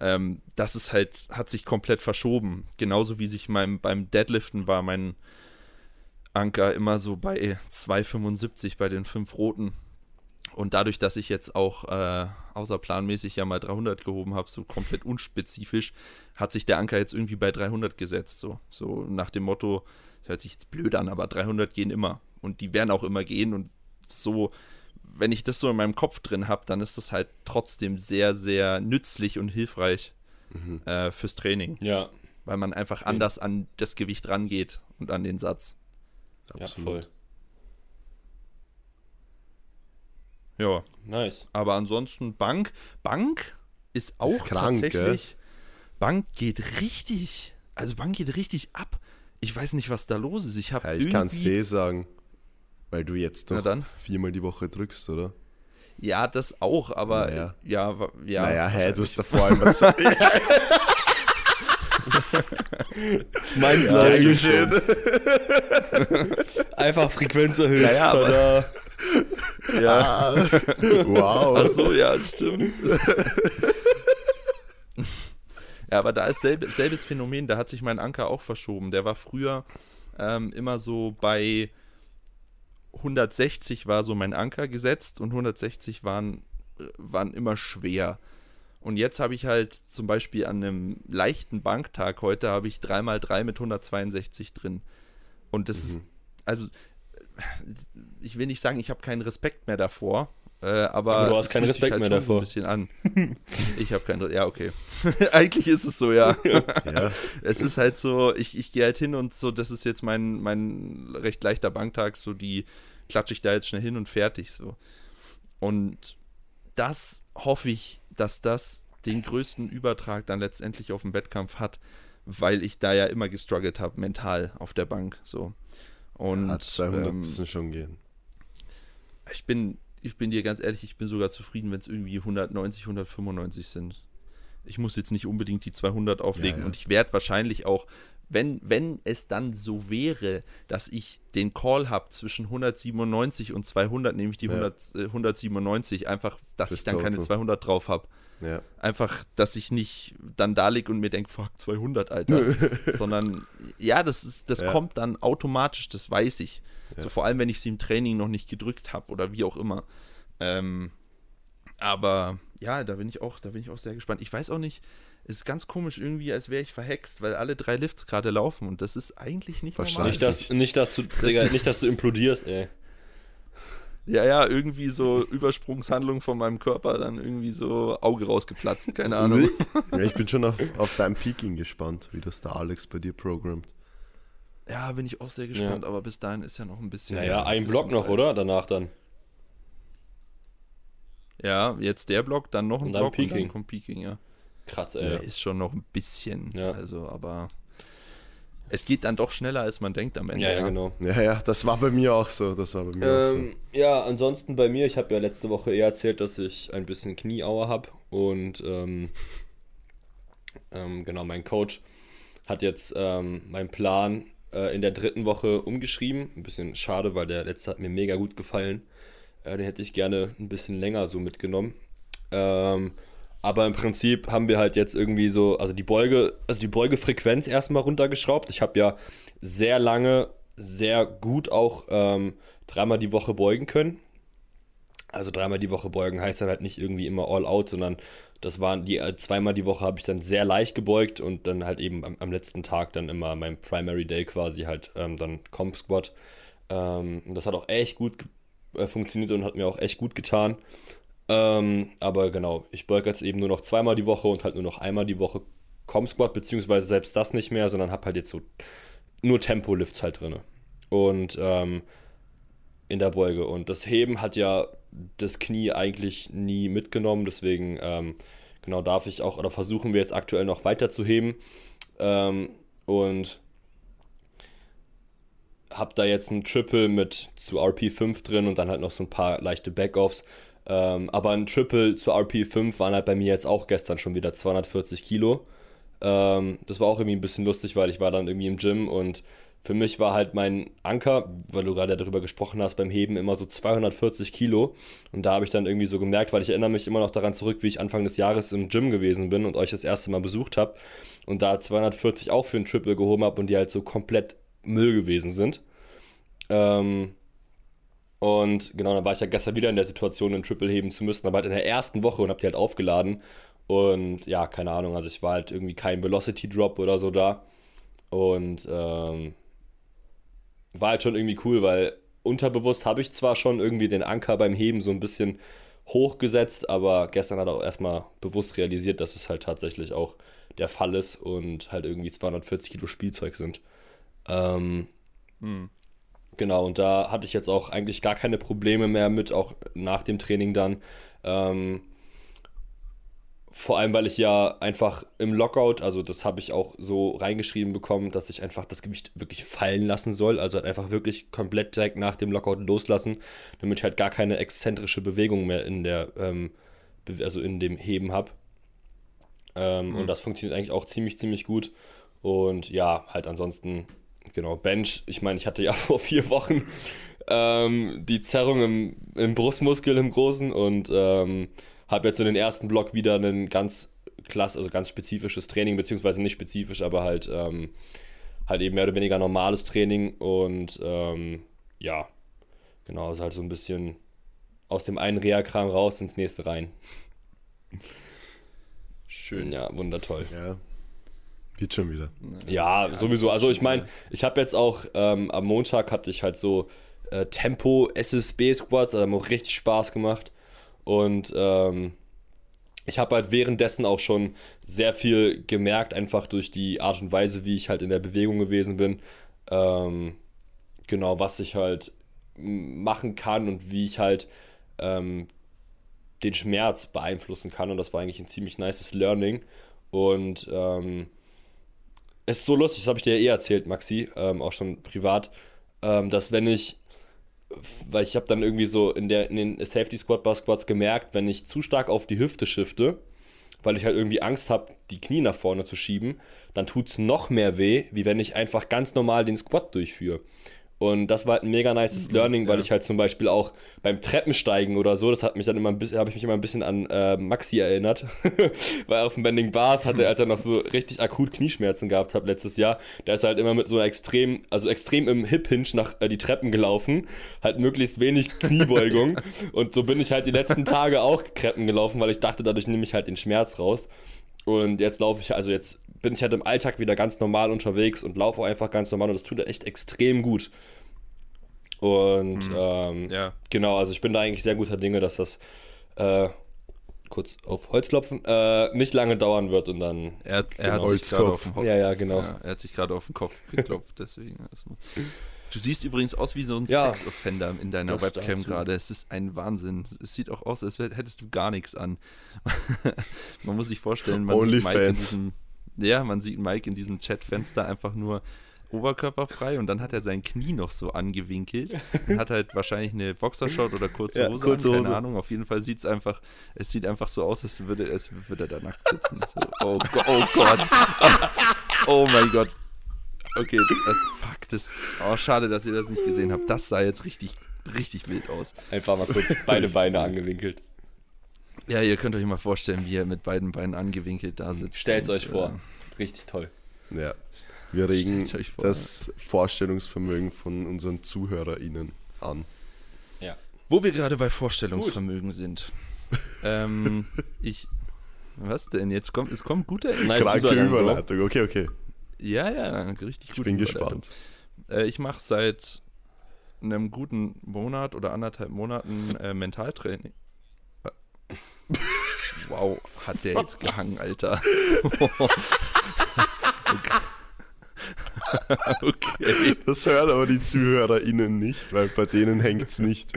ähm, das ist halt, hat sich komplett verschoben. Genauso wie sich mein, beim Deadliften war mein Anker immer so bei 2,75 bei den fünf Roten. Und dadurch, dass ich jetzt auch äh, außerplanmäßig ja mal 300 gehoben habe, so komplett unspezifisch, hat sich der Anker jetzt irgendwie bei 300 gesetzt. So, so nach dem Motto, das hört sich jetzt blöd an, aber 300 gehen immer. Und die werden auch immer gehen. Und so, wenn ich das so in meinem Kopf drin habe, dann ist das halt trotzdem sehr, sehr nützlich und hilfreich Mhm. äh, fürs Training. Ja, Weil man einfach anders an das Gewicht rangeht und an den Satz. Ja, Absolut. voll. Ja, Nice. aber ansonsten Bank, Bank ist auch Ist krank, tatsächlich, Bank geht richtig, also Bank geht richtig ab. Ich weiß nicht, was da los ist. Ich habe Ja, ich kann es dir sagen. Weil du jetzt doch dann. viermal die Woche drückst, oder? ja, das auch, aber Naja. ja, ja. naja, hey, du hast davor immer so. (laughs) Mein geschehen. (laughs) Einfach Frequenz erhöht. Ja, ja, aber- (laughs) ja. Ah, wow. Ach so, ja, stimmt. ja, aber da ist selbe, selbes Phänomen, da hat sich mein Anker auch verschoben. Der war früher ähm, immer so bei 160 war so mein Anker gesetzt und 160 waren, äh, waren immer schwer. Und jetzt habe ich halt zum Beispiel an einem leichten Banktag heute habe ich 3x3 mit 162 drin. Und das ist, also, ich will nicht sagen, ich habe keinen Respekt mehr davor, äh, aber, Aber du hast keinen Respekt mehr schon so davor. Ein bisschen an. (laughs) ich habe keinen, ja, okay. (laughs) Eigentlich ist es so, ja. (laughs) Ja, Es ist halt so, ich, ich gehe halt hin und so, das ist jetzt mein, mein recht leichter Banktag, so die klatsche ich da jetzt schnell hin und fertig, so. Und das hoffe ich, dass das den größten Übertrag dann letztendlich auf den Wettkampf hat, weil ich da ja immer gestruggelt habe, mental auf der Bank, so. Und Ja, 200 ähm, müssen schon gehen. ich bin, ich bin dir ganz ehrlich, ich bin sogar zufrieden, wenn es irgendwie 190, 195 sind. Ich muss jetzt nicht unbedingt die 200 auflegen Ja, ja. und ich werde wahrscheinlich auch, wenn, wenn es dann so wäre, dass ich den Call habe zwischen 197 und 200, nehme ich die Ja. 100, äh, 197, einfach, dass Fürs ich dann keine Total. 200 drauf habe. Ja. Einfach, dass ich nicht dann da liege und mir denke, fuck, 200, Alter. (laughs) Sondern, ja, das ist, das Ja. kommt dann automatisch, das weiß ich. So vor allem, wenn ich sie im Training noch nicht gedrückt habe oder wie auch immer. Ähm, aber ja, da bin ich auch, da bin ich auch sehr gespannt. Ich weiß auch nicht, ist ganz komisch irgendwie, als wäre ich verhext, weil alle drei Lifts gerade laufen und das ist eigentlich nicht normal. Wahrscheinlich. Nicht, dass, nicht, dass du, Digga, nicht, dass du implodierst, ey. Ja, ja, irgendwie so Übersprungshandlung von meinem Körper, dann irgendwie so Auge rausgeplatzt, keine (laughs) Ahnung. ja, ich bin schon auf, auf dein Peaking gespannt, wie das der Alex bei dir programmt. Ja, bin ich auch sehr gespannt, aber bis dahin ist ja noch ein bisschen. Naja, ein bisschen Block noch, Zeit. oder? Danach dann. Ja, jetzt der Block, dann noch ein Und dann Block und Peking. dann kommt Peking, ja. Krass, Ja. ey. Ist schon noch ein bisschen, Ja. also, aber es geht dann doch schneller, als man denkt am Ende. Ja, ja, genau. Ja, ja, das war bei mir auch so. Das war bei mir auch so. Ähm, ja, ansonsten bei mir, ich habe ja letzte Woche eher erzählt, dass ich ein bisschen Knieaue habe und ähm, ähm, genau, mein Coach hat jetzt ähm, meinen Plan äh, in der dritten Woche umgeschrieben. Ein bisschen schade, weil der letzte hat mir mega gut gefallen. Äh, den hätte ich gerne ein bisschen länger so mitgenommen. Ähm, aber im Prinzip haben wir halt jetzt irgendwie so, also die Beuge, also die Beugefrequenz erstmal runtergeschraubt. Ich habe ja sehr lange, sehr gut auch ähm, dreimal die Woche beugen können. Also dreimal die Woche beugen heißt dann halt nicht irgendwie immer all out, sondern das waren die äh, zweimal die Woche habe ich dann sehr leicht gebeugt und dann halt eben am, am letzten Tag dann immer mein Primary Day quasi halt ähm, dann Comp Squat. Ähm, und das hat auch echt gut äh, funktioniert und hat mir auch echt gut getan. Ähm, aber genau, ich beuge jetzt eben nur noch zweimal die Woche und halt nur noch einmal die Woche Com Squat, beziehungsweise selbst das nicht mehr, sondern habe halt jetzt so nur Tempo-Lifts halt drin. Und ähm, in der Beuge. Und das Heben hat ja das Knie eigentlich nie mitgenommen, deswegen ähm, genau darf ich auch oder versuchen wir jetzt aktuell noch weiter zu heben. Ähm, und habe da jetzt ein Triple mit zu RP5 drin und dann halt noch so ein paar leichte Backoffs. Ähm, aber ein Triple zu RP5 waren halt bei mir jetzt auch gestern schon wieder 240 Kilo. Ähm, das war auch irgendwie ein bisschen lustig, weil ich war dann irgendwie im Gym und für mich war halt mein Anker, weil du gerade darüber gesprochen hast, beim Heben immer so 240 Kilo. Und da habe ich dann irgendwie so gemerkt, weil ich erinnere mich immer noch daran zurück, wie ich Anfang des Jahres im Gym gewesen bin und euch das erste Mal besucht habe und da 240 auch für ein Triple gehoben habe und die halt so komplett Müll gewesen sind. Ähm, und genau, dann war ich ja gestern wieder in der Situation, ein Triple heben zu müssen, aber halt in der ersten Woche und hab die halt aufgeladen. Und ja, keine Ahnung, also ich war halt irgendwie kein Velocity Drop oder so da. Und ähm, war halt schon irgendwie cool, weil unterbewusst habe ich zwar schon irgendwie den Anker beim Heben so ein bisschen hochgesetzt, aber gestern hat er auch erstmal bewusst realisiert, dass es halt tatsächlich auch der Fall ist und halt irgendwie 240 Kilo Spielzeug sind. Ähm, Hm. Genau, und da hatte ich jetzt auch eigentlich gar keine Probleme mehr mit, auch nach dem Training dann. Ähm, vor allem, weil ich ja einfach im Lockout, also das habe ich auch so reingeschrieben bekommen, dass ich einfach das Gewicht wirklich fallen lassen soll. Also halt einfach wirklich komplett direkt nach dem Lockout loslassen, damit ich halt gar keine exzentrische Bewegung mehr in der, ähm, also in dem Heben habe. Ähm, Und das funktioniert eigentlich auch ziemlich, ziemlich gut. Und ja, halt ansonsten, genau, Bench. Ich meine, ich hatte ja (laughs) vor vier Wochen ähm, die Zerrung im, im Brustmuskel im Großen und ähm, habe jetzt in den ersten Block wieder ein ganz klasse, also ganz spezifisches Training, beziehungsweise nicht spezifisch, aber halt, ähm, halt eben mehr oder weniger normales Training und ähm, ja, genau, also halt so ein bisschen aus dem einen Reha-Kram raus ins nächste rein. Schön. Ja, wundertoll. Ja. Wird schon wieder. Ja, sowieso. Also ich meine, ich habe jetzt auch ähm, am Montag hatte ich halt so äh, Tempo SSB Squats, also haben auch richtig Spaß gemacht. Und ähm, ich habe halt währenddessen auch schon sehr viel gemerkt, einfach durch die Art und Weise, wie ich halt in der Bewegung gewesen bin. Ähm, genau, was ich halt machen kann und wie ich halt ähm, den Schmerz beeinflussen kann. Und das war eigentlich ein ziemlich nices Learning. Und ähm, es ist so lustig, das habe ich dir ja eh erzählt, Maxi, ähm, auch schon privat. ähm, dass wenn ich, weil ich habe dann irgendwie so in, der, in den Safety Squat Bar Squats gemerkt, wenn ich zu stark auf die Hüfte shifte, weil ich halt irgendwie Angst habe, die Knie nach vorne zu schieben, dann tut es noch mehr weh, wie wenn ich einfach ganz normal den Squat durchführe. Und das war halt ein mega nices Mhm, Learning, weil ich halt zum Beispiel auch beim Treppensteigen oder so, das hat mich dann immer ein bisschen, habe ich mich immer ein bisschen an äh, Maxi erinnert. (laughs) weil auf dem Bending Bars hatte, als er noch so richtig akut Knieschmerzen gehabt hat letztes Jahr, der ist halt immer mit so einer extrem, also extrem im Hip-Hinge nach äh, die Treppen gelaufen, halt möglichst wenig Kniebeugung. (laughs) Und so bin ich halt die letzten Tage auch Treppen gelaufen, weil ich dachte, dadurch nehme ich halt den Schmerz raus. Und jetzt laufe ich, also jetzt bin ich halt im Alltag wieder ganz normal unterwegs und laufe auch einfach ganz normal und das tut echt extrem gut. Und ähm, Ja. genau, also ich bin da eigentlich sehr guter Dinge, dass das äh, kurz auf Holz klopfen, äh, nicht lange dauern wird und dann. Er, hat- er Genau. hat sich gerade auf den Ho- Ja, ja, genau. Ja, er hat sich gerade auf den Kopf geklopft, deswegen. erstmal. Du siehst übrigens aus wie so ein Ja. Sex-Offender in deiner Webcam gerade. Es ist ein Wahnsinn. Es sieht auch aus, als hättest du gar nichts an. (laughs) man muss sich vorstellen, man sieht Mike in Onlyfans. diesem, ja, man sieht Mike in diesem Chatfenster einfach nur oberkörperfrei und dann hat er sein Knie noch so angewinkelt. Und hat halt wahrscheinlich eine Boxershort oder kurze Ja, Hose kurze an, keine Hose. Ahnung. Auf jeden Fall sieht es einfach, es sieht einfach so aus, als würde, als würde er da nackt sitzen. (laughs) So, oh, oh Gott. Oh (laughs) mein Gott. Okay, äh, fuck, das. Oh, schade, dass ihr das nicht gesehen habt. Das sah jetzt richtig, richtig wild aus. Einfach mal kurz (laughs) beide Beine angewinkelt. Ja, ihr könnt euch mal vorstellen, wie er mit beiden Beinen angewinkelt da sitzt. Stellt euch vor. äh, Richtig toll. Ja. Wir regen vor, das Vorstellungsvermögen von unseren ZuhörerInnen an. Ja. Wo wir gerade bei Vorstellungsvermögen sind. ähm, (laughs) ich. Was denn? Jetzt kommt, es kommt guter. Nice Kranke. Überleitung. Okay, okay. Ja, ja, richtig Ich gut. bin gespannt. Äh, ich mache seit einem guten Monat oder anderthalb Monaten äh, Mentaltraining. Wow, hat der jetzt (laughs) gehangen, Alter. (laughs) (laughs) okay. Das hören aber die ZuhörerInnen nicht, weil bei denen hängt es nicht.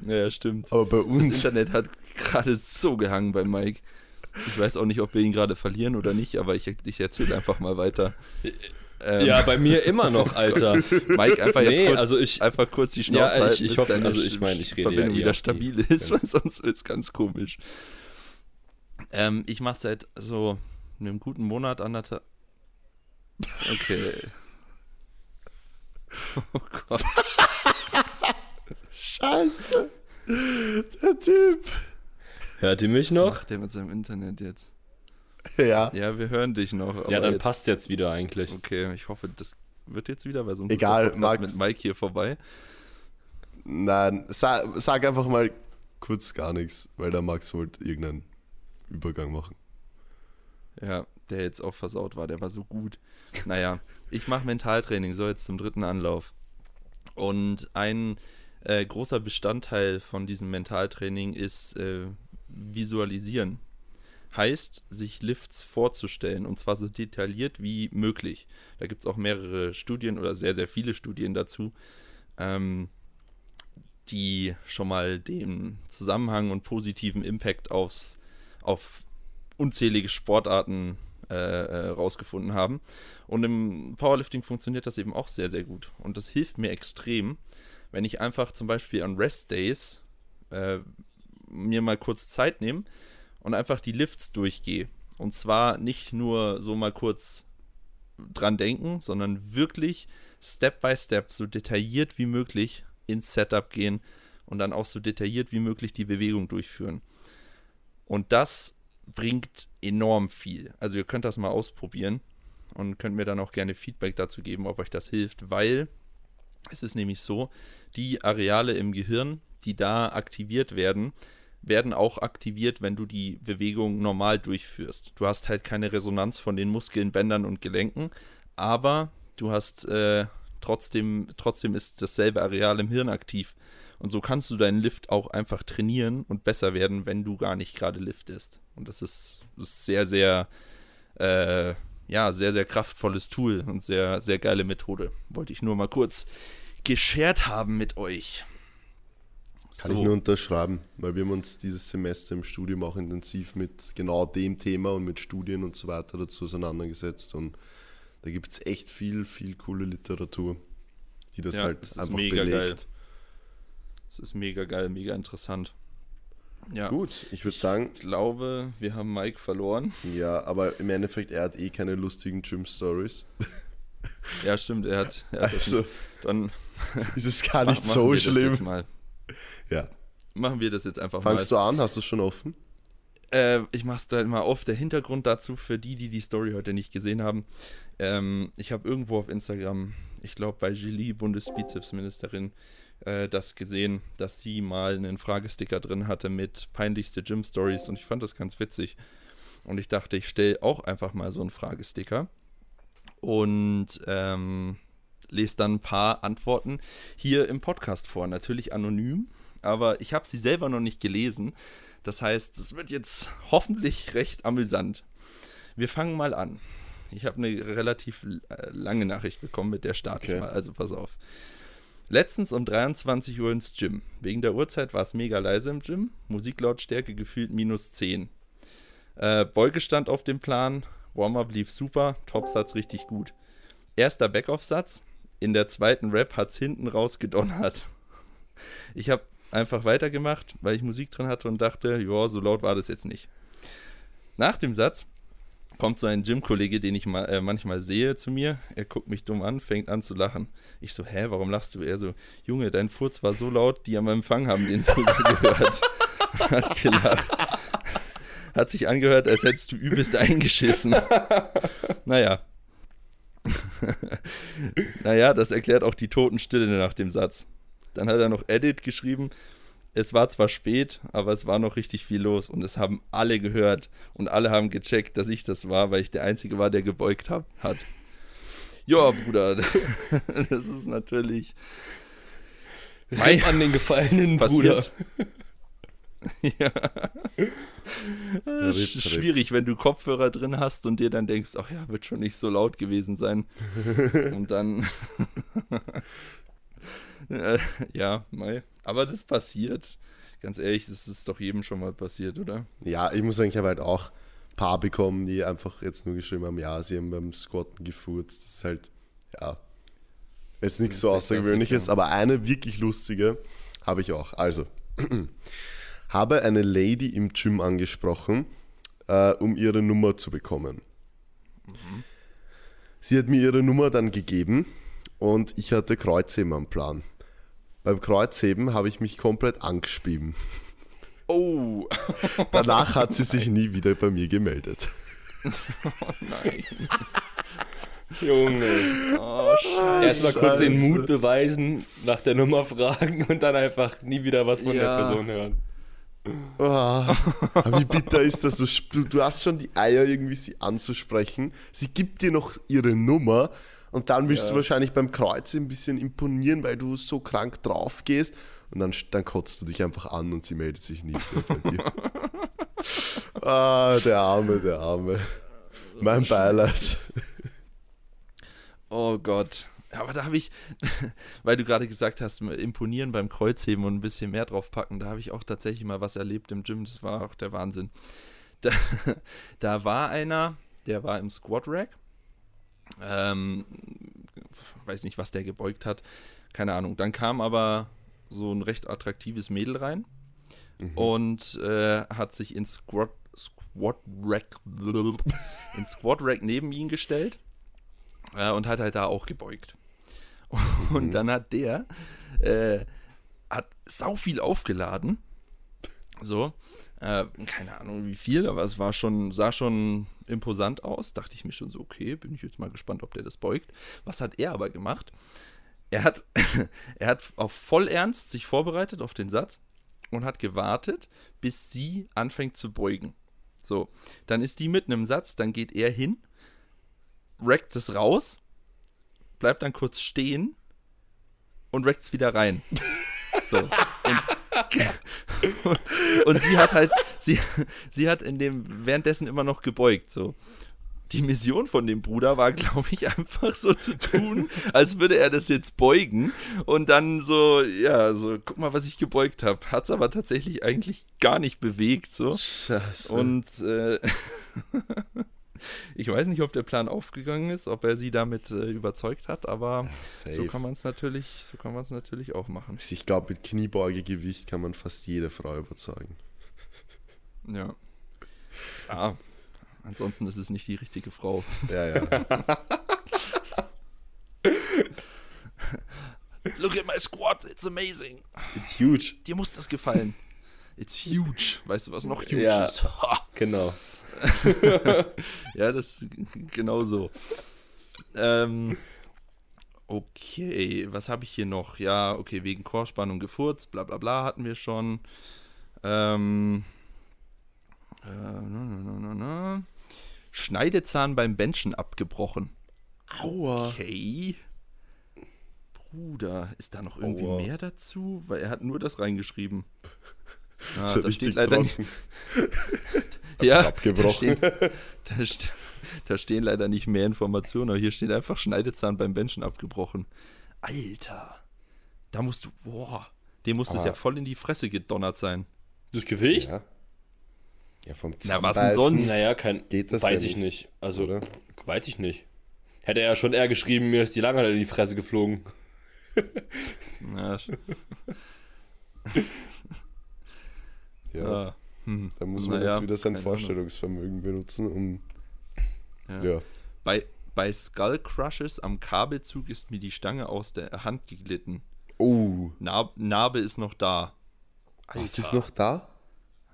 Ja, stimmt. Aber bei Das uns. Internet hat gerade so gehangen bei Mike. Ich weiß auch nicht, ob wir ihn gerade verlieren oder nicht, aber ich, ich erzähle einfach mal weiter. Ähm, Ja, bei mir immer noch, (laughs) Alter. Mike, einfach jetzt Nee, kurz, also ich- einfach kurz die Schnauze Ja, ich- halten, ich hoffe- also ich meine, ich rede ja Verbindung eh wieder auf die stabil ist, (laughs) weil sonst wird es ganz komisch. Ähm, ich mache seit so einem guten Monat, anderthalb... Okay. (laughs) Oh Gott. Scheiße! Der Typ! Hört ihr mich Was noch? macht der mit seinem Internet jetzt? (laughs) Ja. Ja, wir hören dich noch. Ja, dann jetzt- passt jetzt wieder eigentlich. Okay, ich hoffe, das wird jetzt wieder, weil sonst Egal, ist Max. mit Mike hier vorbei. Nein, sag, sag einfach mal kurz gar nichts, weil der Max wollte irgendeinen Übergang machen. Ja, der jetzt auch versaut war, der war so gut. Naja, ich mache Mentaltraining, so jetzt zum dritten Anlauf. Und ein äh, großer Bestandteil von diesem Mentaltraining ist äh, Visualisieren. Heißt, sich Lifts vorzustellen und zwar so detailliert wie möglich. Da gibt es auch mehrere Studien oder sehr, sehr viele Studien dazu, ähm, die schon mal den Zusammenhang und positiven Impact aufs, auf unzählige Sportarten äh, äh, rausgefunden haben. Und im Powerlifting funktioniert das eben auch sehr, sehr gut. Und das hilft mir extrem, wenn ich einfach zum Beispiel an Rest Days äh, mir mal kurz Zeit nehme und einfach die Lifts durchgehe. Und zwar nicht nur so mal kurz dran denken, sondern wirklich Step by Step so detailliert wie möglich ins Setup gehen und dann auch so detailliert wie möglich die Bewegung durchführen. Und das bringt enorm viel. Also ihr könnt das mal ausprobieren und könnt mir dann auch gerne Feedback dazu geben, ob euch das hilft, weil es ist nämlich so, die Areale im Gehirn, die da aktiviert werden, werden auch aktiviert, wenn du die Bewegung normal durchführst. Du hast halt keine Resonanz von den Muskeln, Bändern und Gelenken, aber du hast äh, trotzdem, trotzdem ist dasselbe Areal im Hirn aktiv. Und so kannst du deinen Lift auch einfach trainieren und besser werden, wenn du gar nicht gerade liftest. Und das ist, ist sehr, sehr, äh, ja, sehr, sehr kraftvolles Tool und sehr, sehr geile Methode. Wollte ich nur mal kurz geshared haben mit euch. Kann ich nur unterschreiben, weil wir haben uns dieses Semester im Studium auch intensiv mit genau dem Thema und mit Studien und so weiter dazu auseinandergesetzt und da gibt es echt viel, viel coole Literatur. die das Ja, halt das einfach mega belegt. geil. Das ist mega geil, mega interessant. Ja, Gut, ich würde sagen, ich glaube, wir haben Mike verloren. ja, aber im Endeffekt, er hat eh keine lustigen Gym-Stories. Ja, stimmt, er hat. Er hat Also. Dann (laughs) ist es gar nicht (laughs) so schlimm. Ja. Machen wir das jetzt einfach Fangst mal. du an? Hast du es schon offen? Äh, ich mach's da mal auf. Der Hintergrund dazu, für die, die die Story heute nicht gesehen haben. Ähm, ich habe irgendwo auf Instagram, ich glaube bei Julie, Bundesbizepsministerin, äh, das gesehen, dass sie mal einen Fragesticker drin hatte mit peinlichste Gym-Stories und ich fand das ganz witzig. Und ich dachte, ich stelle auch einfach mal so einen Fragesticker und ähm, lese dann ein paar Antworten hier im Podcast vor. Natürlich anonym, aber ich habe sie selber noch nicht gelesen. Das heißt, es wird jetzt hoffentlich recht amüsant. Wir fangen mal an. Ich habe eine relativ äh, lange Nachricht bekommen, mit der starte Okay. ich mal. Also pass auf. Letztens um 23 Uhr ins Gym. Wegen der Uhrzeit war es mega leise im Gym. Musiklautstärke gefühlt minus 10. Äh, Beugestand auf dem Plan. Warm-up lief super. Topsatz richtig gut. Erster Backoff-Satz. In der zweiten Rap hat es hinten raus gedonnert. Ich habe einfach weitergemacht, weil ich Musik drin hatte und dachte, ja, so laut war das jetzt nicht. Nach dem Satz kommt so ein Gym-Kollege, den ich mal, äh, manchmal sehe, zu mir. Er guckt mich dumm an, fängt an zu lachen. Ich so, hä, warum lachst du? Er so, Junge, dein Furz war so laut, die am Empfang haben den sogar (laughs) gehört. Hat gelacht. Hat sich angehört, als hättest du übelst eingeschissen. naja. (laughs) naja, das erklärt auch die Totenstille nach dem Satz. Dann hat er noch Edit geschrieben. Es war zwar spät, aber es war noch richtig viel los und es haben alle gehört und alle haben gecheckt, dass ich das war, weil ich der Einzige war, der gebeugt hab, hat. Ja, Bruder, (laughs) das ist natürlich Mei. An den gefallenen Bruder. (laughs) ja. Das ist ripp, schwierig, wenn du Kopfhörer drin hast und dir dann denkst, ach ja, wird schon nicht so laut gewesen sein. (laughs) und dann. (laughs) Äh, ja, Mai. Aber das passiert. Ganz ehrlich, das ist doch jedem schon mal passiert, oder? Ja, ich muss sagen, ich habe halt auch ein paar bekommen, die einfach jetzt nur geschrieben haben, ja, sie haben beim Squatten gefurzt. Das ist halt, ja, jetzt nichts so Außergewöhnliches, aber eine wirklich lustige habe ich auch. Also, (clears throat) habe eine Lady im Gym angesprochen, äh, um ihre Nummer zu bekommen. Sie hat mir ihre Nummer dann gegeben und ich hatte Kreuzheben am Plan. Beim Kreuzheben habe ich mich komplett angeschrieben. Oh, (laughs) Danach hat sie sich nie wieder bei mir gemeldet. nein. (laughs) Junge. Oh, scheiße. Erstmal kurz den. Mut beweisen, nach der Nummer fragen und dann einfach nie wieder was von Ja. der Person hören. Oh, wie bitter ist das? Du, du, hast schon die Eier, irgendwie sie anzusprechen. Sie gibt dir noch ihre Nummer und dann willst du wahrscheinlich beim Kreuz ein bisschen imponieren, weil du so krank drauf gehst. Und dann, dann kotzt du dich einfach an und sie meldet sich nie wieder bei dir. (laughs) ah, der Arme, der Arme. Mein Beileid. Oh Gott. Aber da habe ich, (laughs) weil du gerade gesagt hast, imponieren beim Kreuzheben und ein bisschen mehr drauf packen, da habe ich auch tatsächlich mal was erlebt im Gym. Das war auch der Wahnsinn. (laughs) Da, da war einer, der war im Squat Rack. Ähm, weiß nicht, was der gebeugt hat. Keine Ahnung. Dann kam aber so ein recht attraktives Mädel rein und äh, hat sich in Squat, Squat Rack, (laughs) in Squat Rack neben ihn gestellt äh, und hat halt da auch gebeugt. (laughs) Und dann hat der äh, hat sau viel aufgeladen. So. Äh, keine Ahnung wie viel, aber es war schon, sah schon imposant aus. Dachte ich mir schon so, okay, bin ich jetzt mal gespannt, ob der das beugt. Was hat er aber gemacht? Er hat, (laughs) er hat auf voll Ernst sich vorbereitet auf den Satz und hat gewartet, bis sie anfängt zu beugen. So, dann ist die mit einem Satz, dann geht er hin, rackt es raus, bleibt dann kurz stehen und rackt es wieder rein. So. Und, (laughs) und sie hat halt, sie, sie hat in dem währenddessen immer noch gebeugt. So. Die Mission von dem Bruder war, glaube ich, einfach so zu tun, als würde er das jetzt beugen und dann so, ja, so, guck mal, was ich gebeugt habe. Hat es aber tatsächlich eigentlich gar nicht bewegt. So. Scheiße. Und äh, (laughs) Ich weiß nicht, ob der Plan aufgegangen ist, ob er sie damit äh, überzeugt hat, aber so Safe. kann man es natürlich, so kann man es natürlich auch machen. Ich glaube, mit Kniebeugegewicht kann man fast jede Frau überzeugen. Ja. Klar. Ansonsten ist es nicht die richtige Frau. Ja, ja. (laughs) Look at my squat, it's amazing. It's huge. Dir muss das gefallen. It's huge. Weißt du, was noch huge Ja. ist? Genau. (laughs) Ja, das genau so. Ähm, okay, was habe ich hier noch? Ja, okay, wegen Chorspannung gefurzt, bla bla bla hatten wir schon. Ähm, äh, na, na, na, na, na. Schneidezahn beim Benchen abgebrochen. Aua. Okay. Bruder, ist da noch irgendwie Aua. mehr dazu? Weil er hat nur das reingeschrieben. (laughs) Ah, So da richtig steht leider nicht. (laughs) ja, abgebrochen. Da, steht, (laughs) da, st- da stehen leider nicht mehr Informationen, aber hier steht einfach Schneidezahn beim Benchen abgebrochen. Alter, da musst du, boah, dem muss es ja voll in die Fresse gedonnert sein. Das Gewicht? Ja. ja, vom Na, was denn sonst? Naja, kein, Geht das weiß ja ich nicht, nicht. Also, oder? weiß ich nicht. Hätte er ja schon eher geschrieben, mir ist die Langhaar in die Fresse geflogen. (laughs) Ja, Ja, ah, hm, da muss man naja, jetzt wieder sein. Vorstellungsvermögen benutzen, um. Ja. Ja. Bei, bei Skull Crushes am Kabelzug ist mir die Stange aus der Hand geglitten. Oh, Nar Narbe ist noch da. was ist noch da?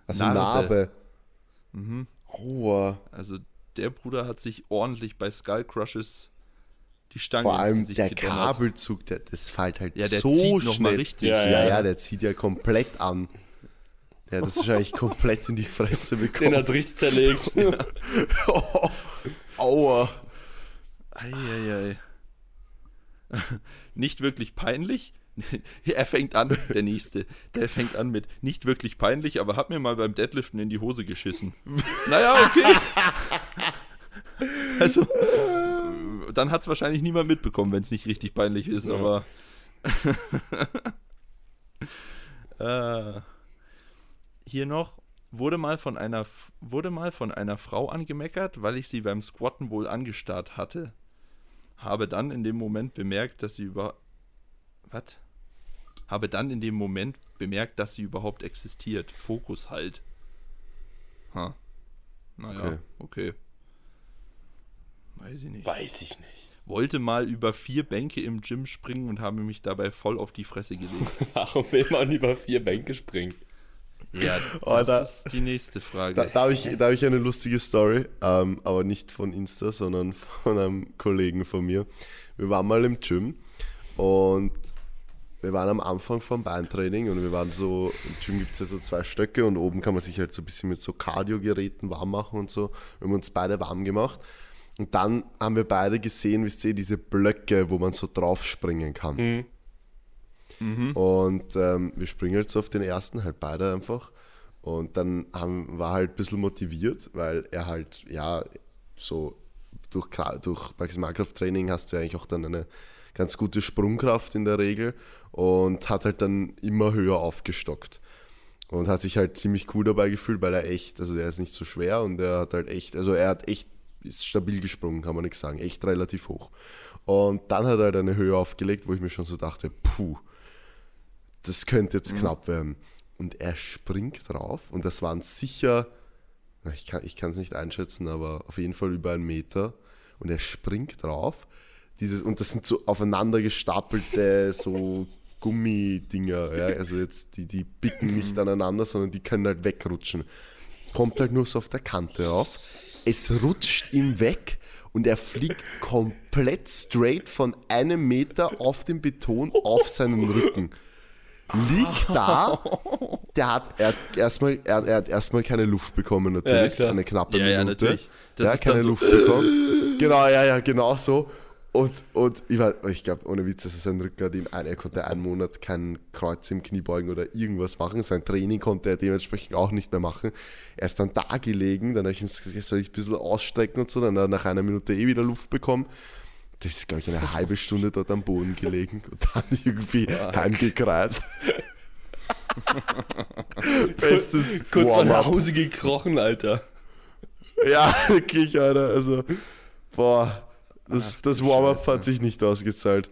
Also Narbe. Narbe. Mhm. Aua. Also der Bruder hat sich ordentlich bei Skull Crushes die Stange Vor allem der gedonnert. Kabelzug, der, das fällt halt Ja, der so zieht noch schnell. mal richtig. Ja, Ja, ja. ja, der zieht ja komplett an. Hat das wahrscheinlich komplett in die Fresse (laughs) Den bekommen. hat richtig zerlegt. (laughs) (laughs) Aua. Eieiei. Nicht wirklich peinlich. Er fängt an, der nächste. Der fängt an mit nicht wirklich peinlich, aber hat mir mal beim Deadliften in die Hose geschissen. Naja, okay. Also, dann hat es wahrscheinlich niemand mitbekommen, wenn es nicht richtig peinlich ist, Ja. aber. äh, hier noch wurde mal von einer wurde mal von einer Frau angemeckert, weil ich sie beim Squatten wohl angestarrt hatte. Habe dann in dem Moment bemerkt, dass sie über was? Habe dann in dem Moment bemerkt, dass sie überhaupt existiert. Fokus halt. Ha. Naja, Okay. okay. Weiß ich nicht. weiß ich nicht. Wollte mal über vier Bänke im Gym springen und habe mich dabei voll auf die Fresse gelegt. (laughs) Warum will man über vier Bänke springen? Ja, (laughs) Oh, das da- ist die nächste Frage. Da, da habe ich, da hab ich eine lustige Story, ähm, aber nicht von Insta, sondern (laughs) von einem Kollegen von mir. Wir waren mal im Gym und wir waren am Anfang vom Beintraining und wir waren so, im Gym gibt es ja so zwei Stöcke und oben kann man sich halt so ein bisschen mit so Cardio-Geräten warm machen und so. Wir haben uns beide warm gemacht. Und dann haben wir beide gesehen, wisst ihr, diese Blöcke, wo man so drauf springen kann. Und ähm, wir springen so auf den ersten, halt beide einfach. Und dann haben, war halt ein bisschen motiviert, weil er halt, ja, so durch, durch Maximalkrafttraining hast du ja eigentlich auch dann eine ganz gute Sprungkraft in der Regel und hat halt dann immer höher aufgestockt. Und hat sich halt ziemlich cool dabei gefühlt, weil er echt, also der ist nicht so schwer und er hat halt echt, also er hat echt, ist stabil gesprungen, kann man nichts sagen, echt relativ hoch. Und dann hat er halt eine Höhe aufgelegt, wo ich mir schon so dachte, puh, das könnte jetzt knapp werden. Und er springt drauf und das waren sicher, ich kann es nicht einschätzen, aber auf jeden Fall über einen Meter. Und er springt drauf. Dieses, und das sind so aufeinander gestapelte (laughs) so Gummidinger. Ja? Also jetzt, die, die bicken nicht aneinander, sondern die können halt wegrutschen. Kommt halt nur so auf der Kante rauf. Es rutscht ihm weg und er fliegt komplett straight von einem Meter auf den Beton auf seinen Rücken liegt da. (laughs) Der hat, er hat erstmal, er, er hat erstmal keine Luft bekommen, Ja, natürlich. klar. eine knappe Ja, Minute. ja, natürlich. Das ja, ist keine so, Luft bekommen. Genau, ja, ja, genau so. Und, und ich, war- ich glaube, ohne Witz, das ist ein Rücker, dem ein, er konnte einen Monat kein Kreuz im Knie beugen oder irgendwas machen. Sein Training konnte er dementsprechend auch nicht mehr machen. Er ist dann da gelegen, dann habe ich ihm gesagt, soll ich ein bisschen ausstrecken und so, dann hat er nach einer Minute eh wieder Luft bekommen. Das ist, glaube ich, eine (laughs) halbe Stunde dort am Boden gelegen und dann irgendwie heimgekreist. (laughs) Bestes Kurz mal nach. Hause gekrochen, Alter. Ja, (laughs) wirklich, Alter. Also, boah, das, Ach, das Warm-up hat sich nicht ausgezahlt.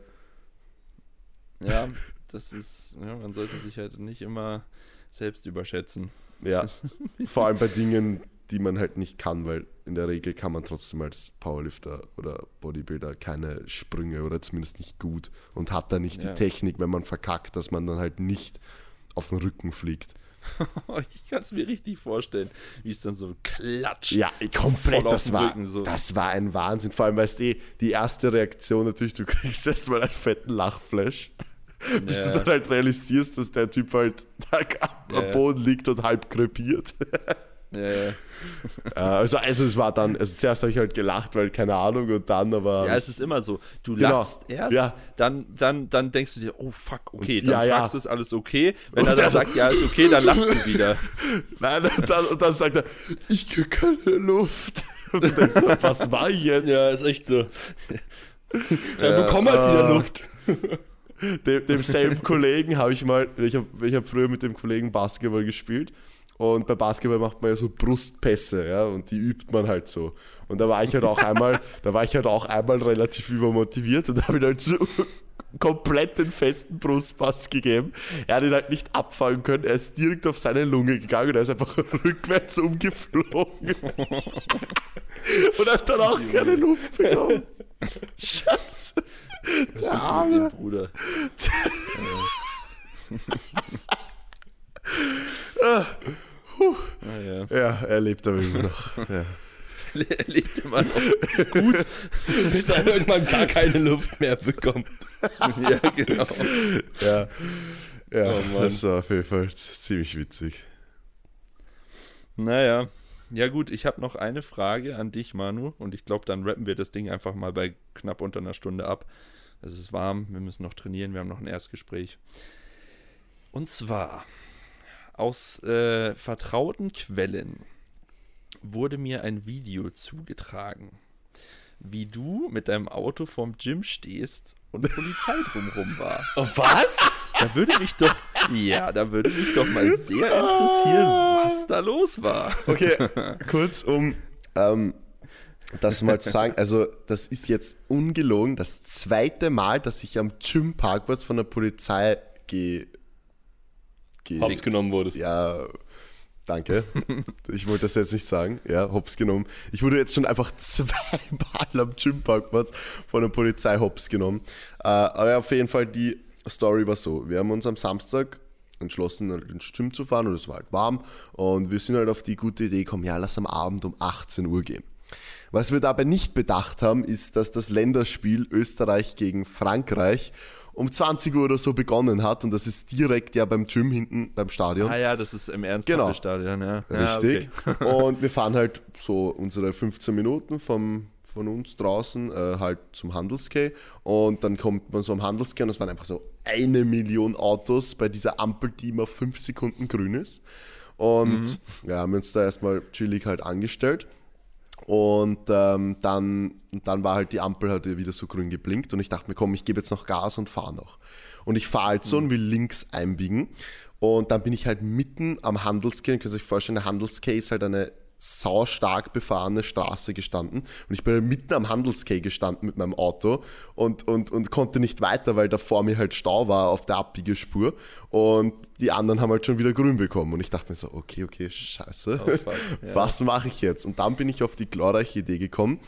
Ja, das ist, ja, man sollte sich halt nicht immer selbst überschätzen. Ja, vor allem bei Dingen, die man halt nicht kann, weil in der Regel kann man trotzdem als Powerlifter oder Bodybuilder keine Sprünge oder zumindest nicht gut und hat da nicht Ja. die Technik, wenn man verkackt, dass man dann halt nicht auf den Rücken fliegt. (laughs) ich kann es mir richtig vorstellen, wie es dann so klatscht. Ja, komplett, das war, Rücken so. das war ein Wahnsinn. Vor allem, weißt du, eh, die erste Reaktion natürlich, du (laughs) kriegst erstmal einen fetten Lachflash, (laughs) bis Ja. du dann halt realisierst, dass der Typ halt da am ja. Boden liegt und halb krepiert. Ja, ja. Ja, also, also es war dann, also zuerst habe ich halt gelacht, weil keine Ahnung und dann aber. Ja, es ist immer so. Du Genau. lachst erst, Ja. dann, dann, dann denkst du dir, oh fuck, okay, dann ja, ja. fragst du, ist alles okay. Wenn Und er dann der so- sagt, ja, ist okay, dann lachst du wieder. (laughs) Nein, und dann, und dann sagt er, ich krieg keine Luft. (laughs) Und du denkst so, was war ich jetzt? Ja, ist echt so. (laughs) Dann Ja, bekomm halt wieder äh, Luft. Dem, demselben Kollegen habe ich mal, ich habe ich hab früher mit dem Kollegen Basketball gespielt und bei Basketball macht man ja so Brustpässe, ja, und die übt man halt so. Und da war ich halt auch einmal, (laughs) da war ich halt auch einmal relativ übermotiviert und habe ihn halt so (laughs) komplett den festen Brustpass gegeben. Er hat ihn halt nicht abfangen können, er ist direkt auf seine Lunge gegangen und er ist einfach (laughs) rückwärts umgeflogen. und hat dann auch keine Luft bekommen. Scheiße. Was Der Arme. mit dem Bruder? Ah, ja. Ja, er lebt aber immer noch. (laughs) Ja. Er lebt immer noch. Bis er irgendwann gar keine Luft mehr bekommt. ja, genau. Ja, ja Oh Mann. das war auf jeden Fall ziemlich witzig. Naja. Ja gut, ich habe noch eine Frage an dich, Manu. Und ich glaube, dann rappen wir das Ding einfach mal bei knapp unter einer Stunde ab. Es ist warm, wir müssen noch trainieren, wir haben noch ein Erstgespräch. Und zwar, aus äh, vertrauten Quellen wurde mir ein Video zugetragen, wie du mit deinem Auto vorm Gym stehst und Polizei drumrum war. (laughs) Oh, was? Da würde mich doch, ja, da würde mich doch mal sehr interessieren, was da los war. Okay, (laughs) kurz um ähm, das mal zu sagen. Also, das ist jetzt ungelogen das zweite Mal, dass ich am Gym-Parkplatz von der Polizei ge. Hops genommen wurdest. ja, danke. (laughs) Ich wollte das jetzt nicht sagen. Ja, hops genommen. Ich wurde jetzt schon einfach (laughs) zweimal am Gym-Parkplatz von der Polizei hops genommen. Äh, aber auf jeden Fall, die Story war so. Wir haben uns am Samstag entschlossen, halt ins Gym zu fahren und es war halt warm. Und wir sind halt auf die gute Idee gekommen, ja, lass am Abend um 18 Uhr gehen. Was wir dabei nicht bedacht haben, ist, dass das Länderspiel Österreich gegen Frankreich um 20 Uhr oder so begonnen hat und das ist direkt ja beim Gym hinten beim Stadion. Ah ja, das ist im ernst Genau. Stadion, ja. Richtig. Ja, okay. (laughs) Und wir fahren halt so unsere 15 Minuten vom, von uns draußen äh, halt zum Handelskay. Und dann kommt man so am Handelskay und es waren einfach so eine Million Autos bei dieser Ampel, die immer fünf Sekunden grün ist. Und ja, haben wir uns da erstmal chillig halt angestellt. Und ähm, dann, dann war halt die Ampel halt wieder so grün geblinkt und ich dachte mir, komm, ich gebe jetzt noch Gas und fahre noch. Und ich fahre halt so und will links einbiegen. Und dann bin ich halt mitten am Handelskay. Ihr könnt euch vorstellen, der Handelskay ist halt eine saustark befahrene Straße gestanden. Und ich bin halt mitten am Handelskay gestanden mit meinem Auto und, und, und konnte nicht weiter, weil da vor mir halt Stau war auf der Abbiegespur. Und die anderen haben halt schon wieder grün bekommen. Und ich dachte mir so, okay, okay, scheiße. Oh, fuck, (laughs) ja. Was mache ich jetzt? Und dann bin ich auf die glorreiche Idee gekommen.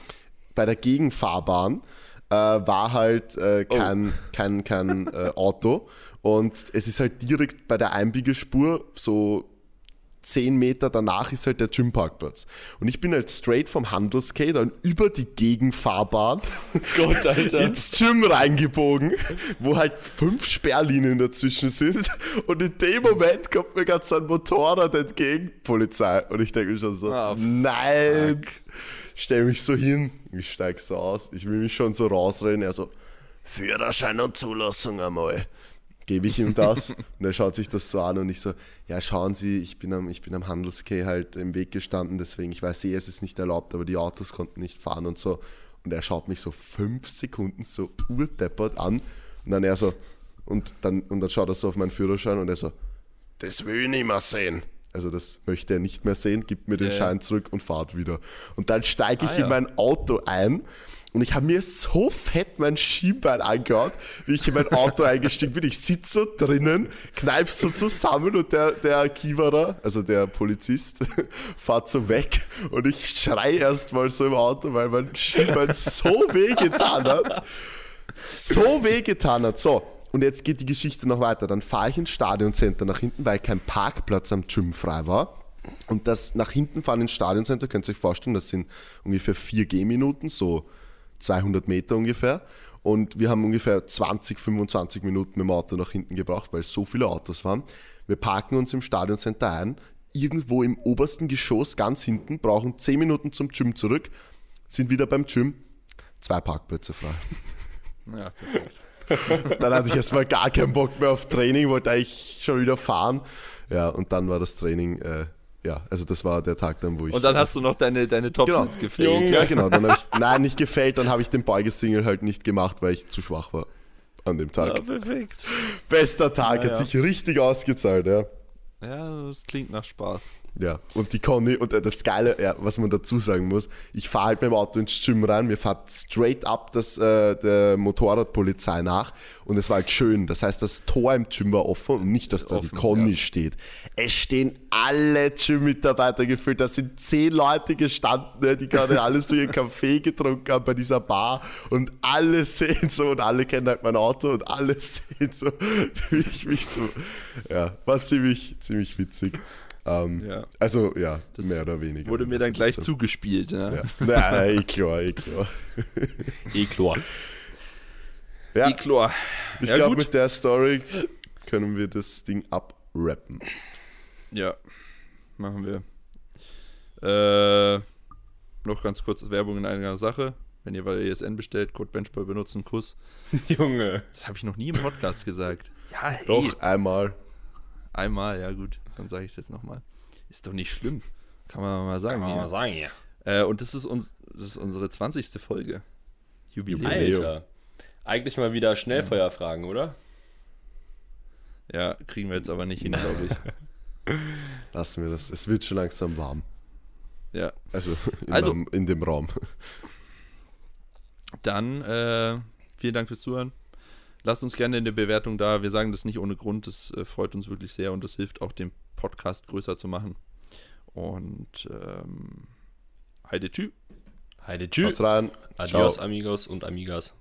Bei der Gegenfahrbahn äh, war halt äh, kein, kein, kein äh, Auto. Und es ist halt direkt bei der Einbiegespur so 10 Meter danach ist halt der Gymparkplatz. Und ich bin halt straight vom Handelskate dann über die Gegenfahrbahn Gott, (laughs) ins Gym reingebogen, wo halt fünf Sperrlinien dazwischen sind. Und in dem Moment kommt mir ganz so ein Motorrad entgegen, Polizei. Und ich denke mir schon so, Ah, nein. Stell mich so hin, ich steig so aus, ich will mich schon so rausreden. Er so, Führerschein und Zulassung einmal. Gebe ich ihm das (laughs) und er schaut sich das so an und ich so, ja schauen Sie, ich bin am, ich bin am Handelskay halt im Weg gestanden, deswegen, ich weiß eh, es ist nicht erlaubt, aber die Autos konnten nicht fahren und so. Und er schaut mich so fünf Sekunden so urdeppert an und dann er so, und dann, und dann schaut er so auf meinen Führerschein und er so, das will ich nicht mehr sehen. Also das möchte er nicht mehr sehen, gibt mir den Ja, ja. Schein zurück und fahrt wieder. Und dann steige ich Ah, in ja. mein Auto ein und ich habe mir so fett mein Schienbein angehört, wie ich in mein Auto eingestiegen bin. Ich sitze so drinnen, kneif so zusammen und der, der Kiewerer, also der Polizist, (laughs) fährt so weg und ich schrei erst mal so im Auto, weil mein Schienbein so weh getan hat. So weh getan hat. So, und jetzt geht die Geschichte noch weiter. Dann fahre ich ins Stadioncenter nach hinten, weil kein Parkplatz am Gym frei war. Und das nach hinten fahren ins Stadioncenter, könnt ihr euch vorstellen, das sind ungefähr 4 Gehminuten, so 200 Meter ungefähr. Und wir haben ungefähr 20, 25 Minuten mit dem Auto nach hinten gebraucht, weil so viele Autos waren. Wir parken uns im Stadioncenter ein, irgendwo im obersten Geschoss, ganz hinten, brauchen 10 Minuten zum Gym zurück, sind wieder beim Gym, zwei Parkplätze frei. (laughs) Ja. (laughs) Dann hatte ich erstmal gar keinen Bock mehr auf Training, wollte eigentlich schon wieder fahren. Ja, und dann war das Training, äh, ja, also das war der Tag dann, wo ich. Und dann hast du noch deine, deine genau, Topsins gefehlt. Ja, genau. Dann ich, nein, nicht gefällt, dann habe ich den Beugesingle halt nicht gemacht, weil ich zu schwach war an dem Tag. Ja, perfekt. Bester Tag, Ja, hat ja. sich richtig ausgezahlt, ja. Ja, das klingt nach Spaß. Ja, und die Conny, und äh, das Geile, ja, was man dazu sagen muss, ich fahre halt mit dem Auto ins Gym rein, mir fährt straight up das, äh, der Motorradpolizei nach und es war halt schön. Das heißt, das Tor im Gym war offen und nicht, dass da die Offen, Conny ja. steht. Es stehen alle Gym-Mitarbeiter gefüllt, da sind zehn Leute gestanden, die gerade alle so ihren Kaffee getrunken haben bei dieser Bar und alle sehen so und alle kennen halt mein Auto und alle (laughs) sehen so, wie ich mich so, ja, war ziemlich, ziemlich witzig. Ähm, Ja. Also ja, Das mehr oder weniger. Wurde mir dann gleich so. zugespielt. Ne? Ja. Nein, eh klar, eh klar. (laughs) Eh klar. Ja, Eh klar. ich ja, glaube, mit der Story können wir das Ding abrappen. Ja, machen wir. Äh, noch ganz kurz Werbung in einer Sache. Wenn ihr bei ESN bestellt, Code Benchboy benutzen, Kuss. (laughs) Junge. Das habe ich noch nie im Podcast gesagt. Ja, hey. Doch, einmal. Einmal, ja gut. Dann sage ich es jetzt nochmal. Ist doch nicht schlimm. Kann man mal sagen. Kann man hier. mal sagen, ja. Äh, und das ist, uns, das ist unsere 20. Folge. Jubiläum. Alter. Eigentlich mal wieder Schnellfeuerfragen, oder? Ja, kriegen wir jetzt aber nicht hin, glaube ich. (laughs) Lassen wir das. Es wird schon langsam warm. Ja. Also in, Also- meinem- in dem Raum. Dann äh, vielen Dank fürs Zuhören. Lasst uns gerne eine Bewertung da. Wir sagen das nicht ohne Grund. Das äh, freut uns wirklich sehr und das hilft auch, den Podcast größer zu machen. Und ähm, Heide Tschü. Heide, tschüss. Haut's rein. Adios, Ciao. amigos und amigas.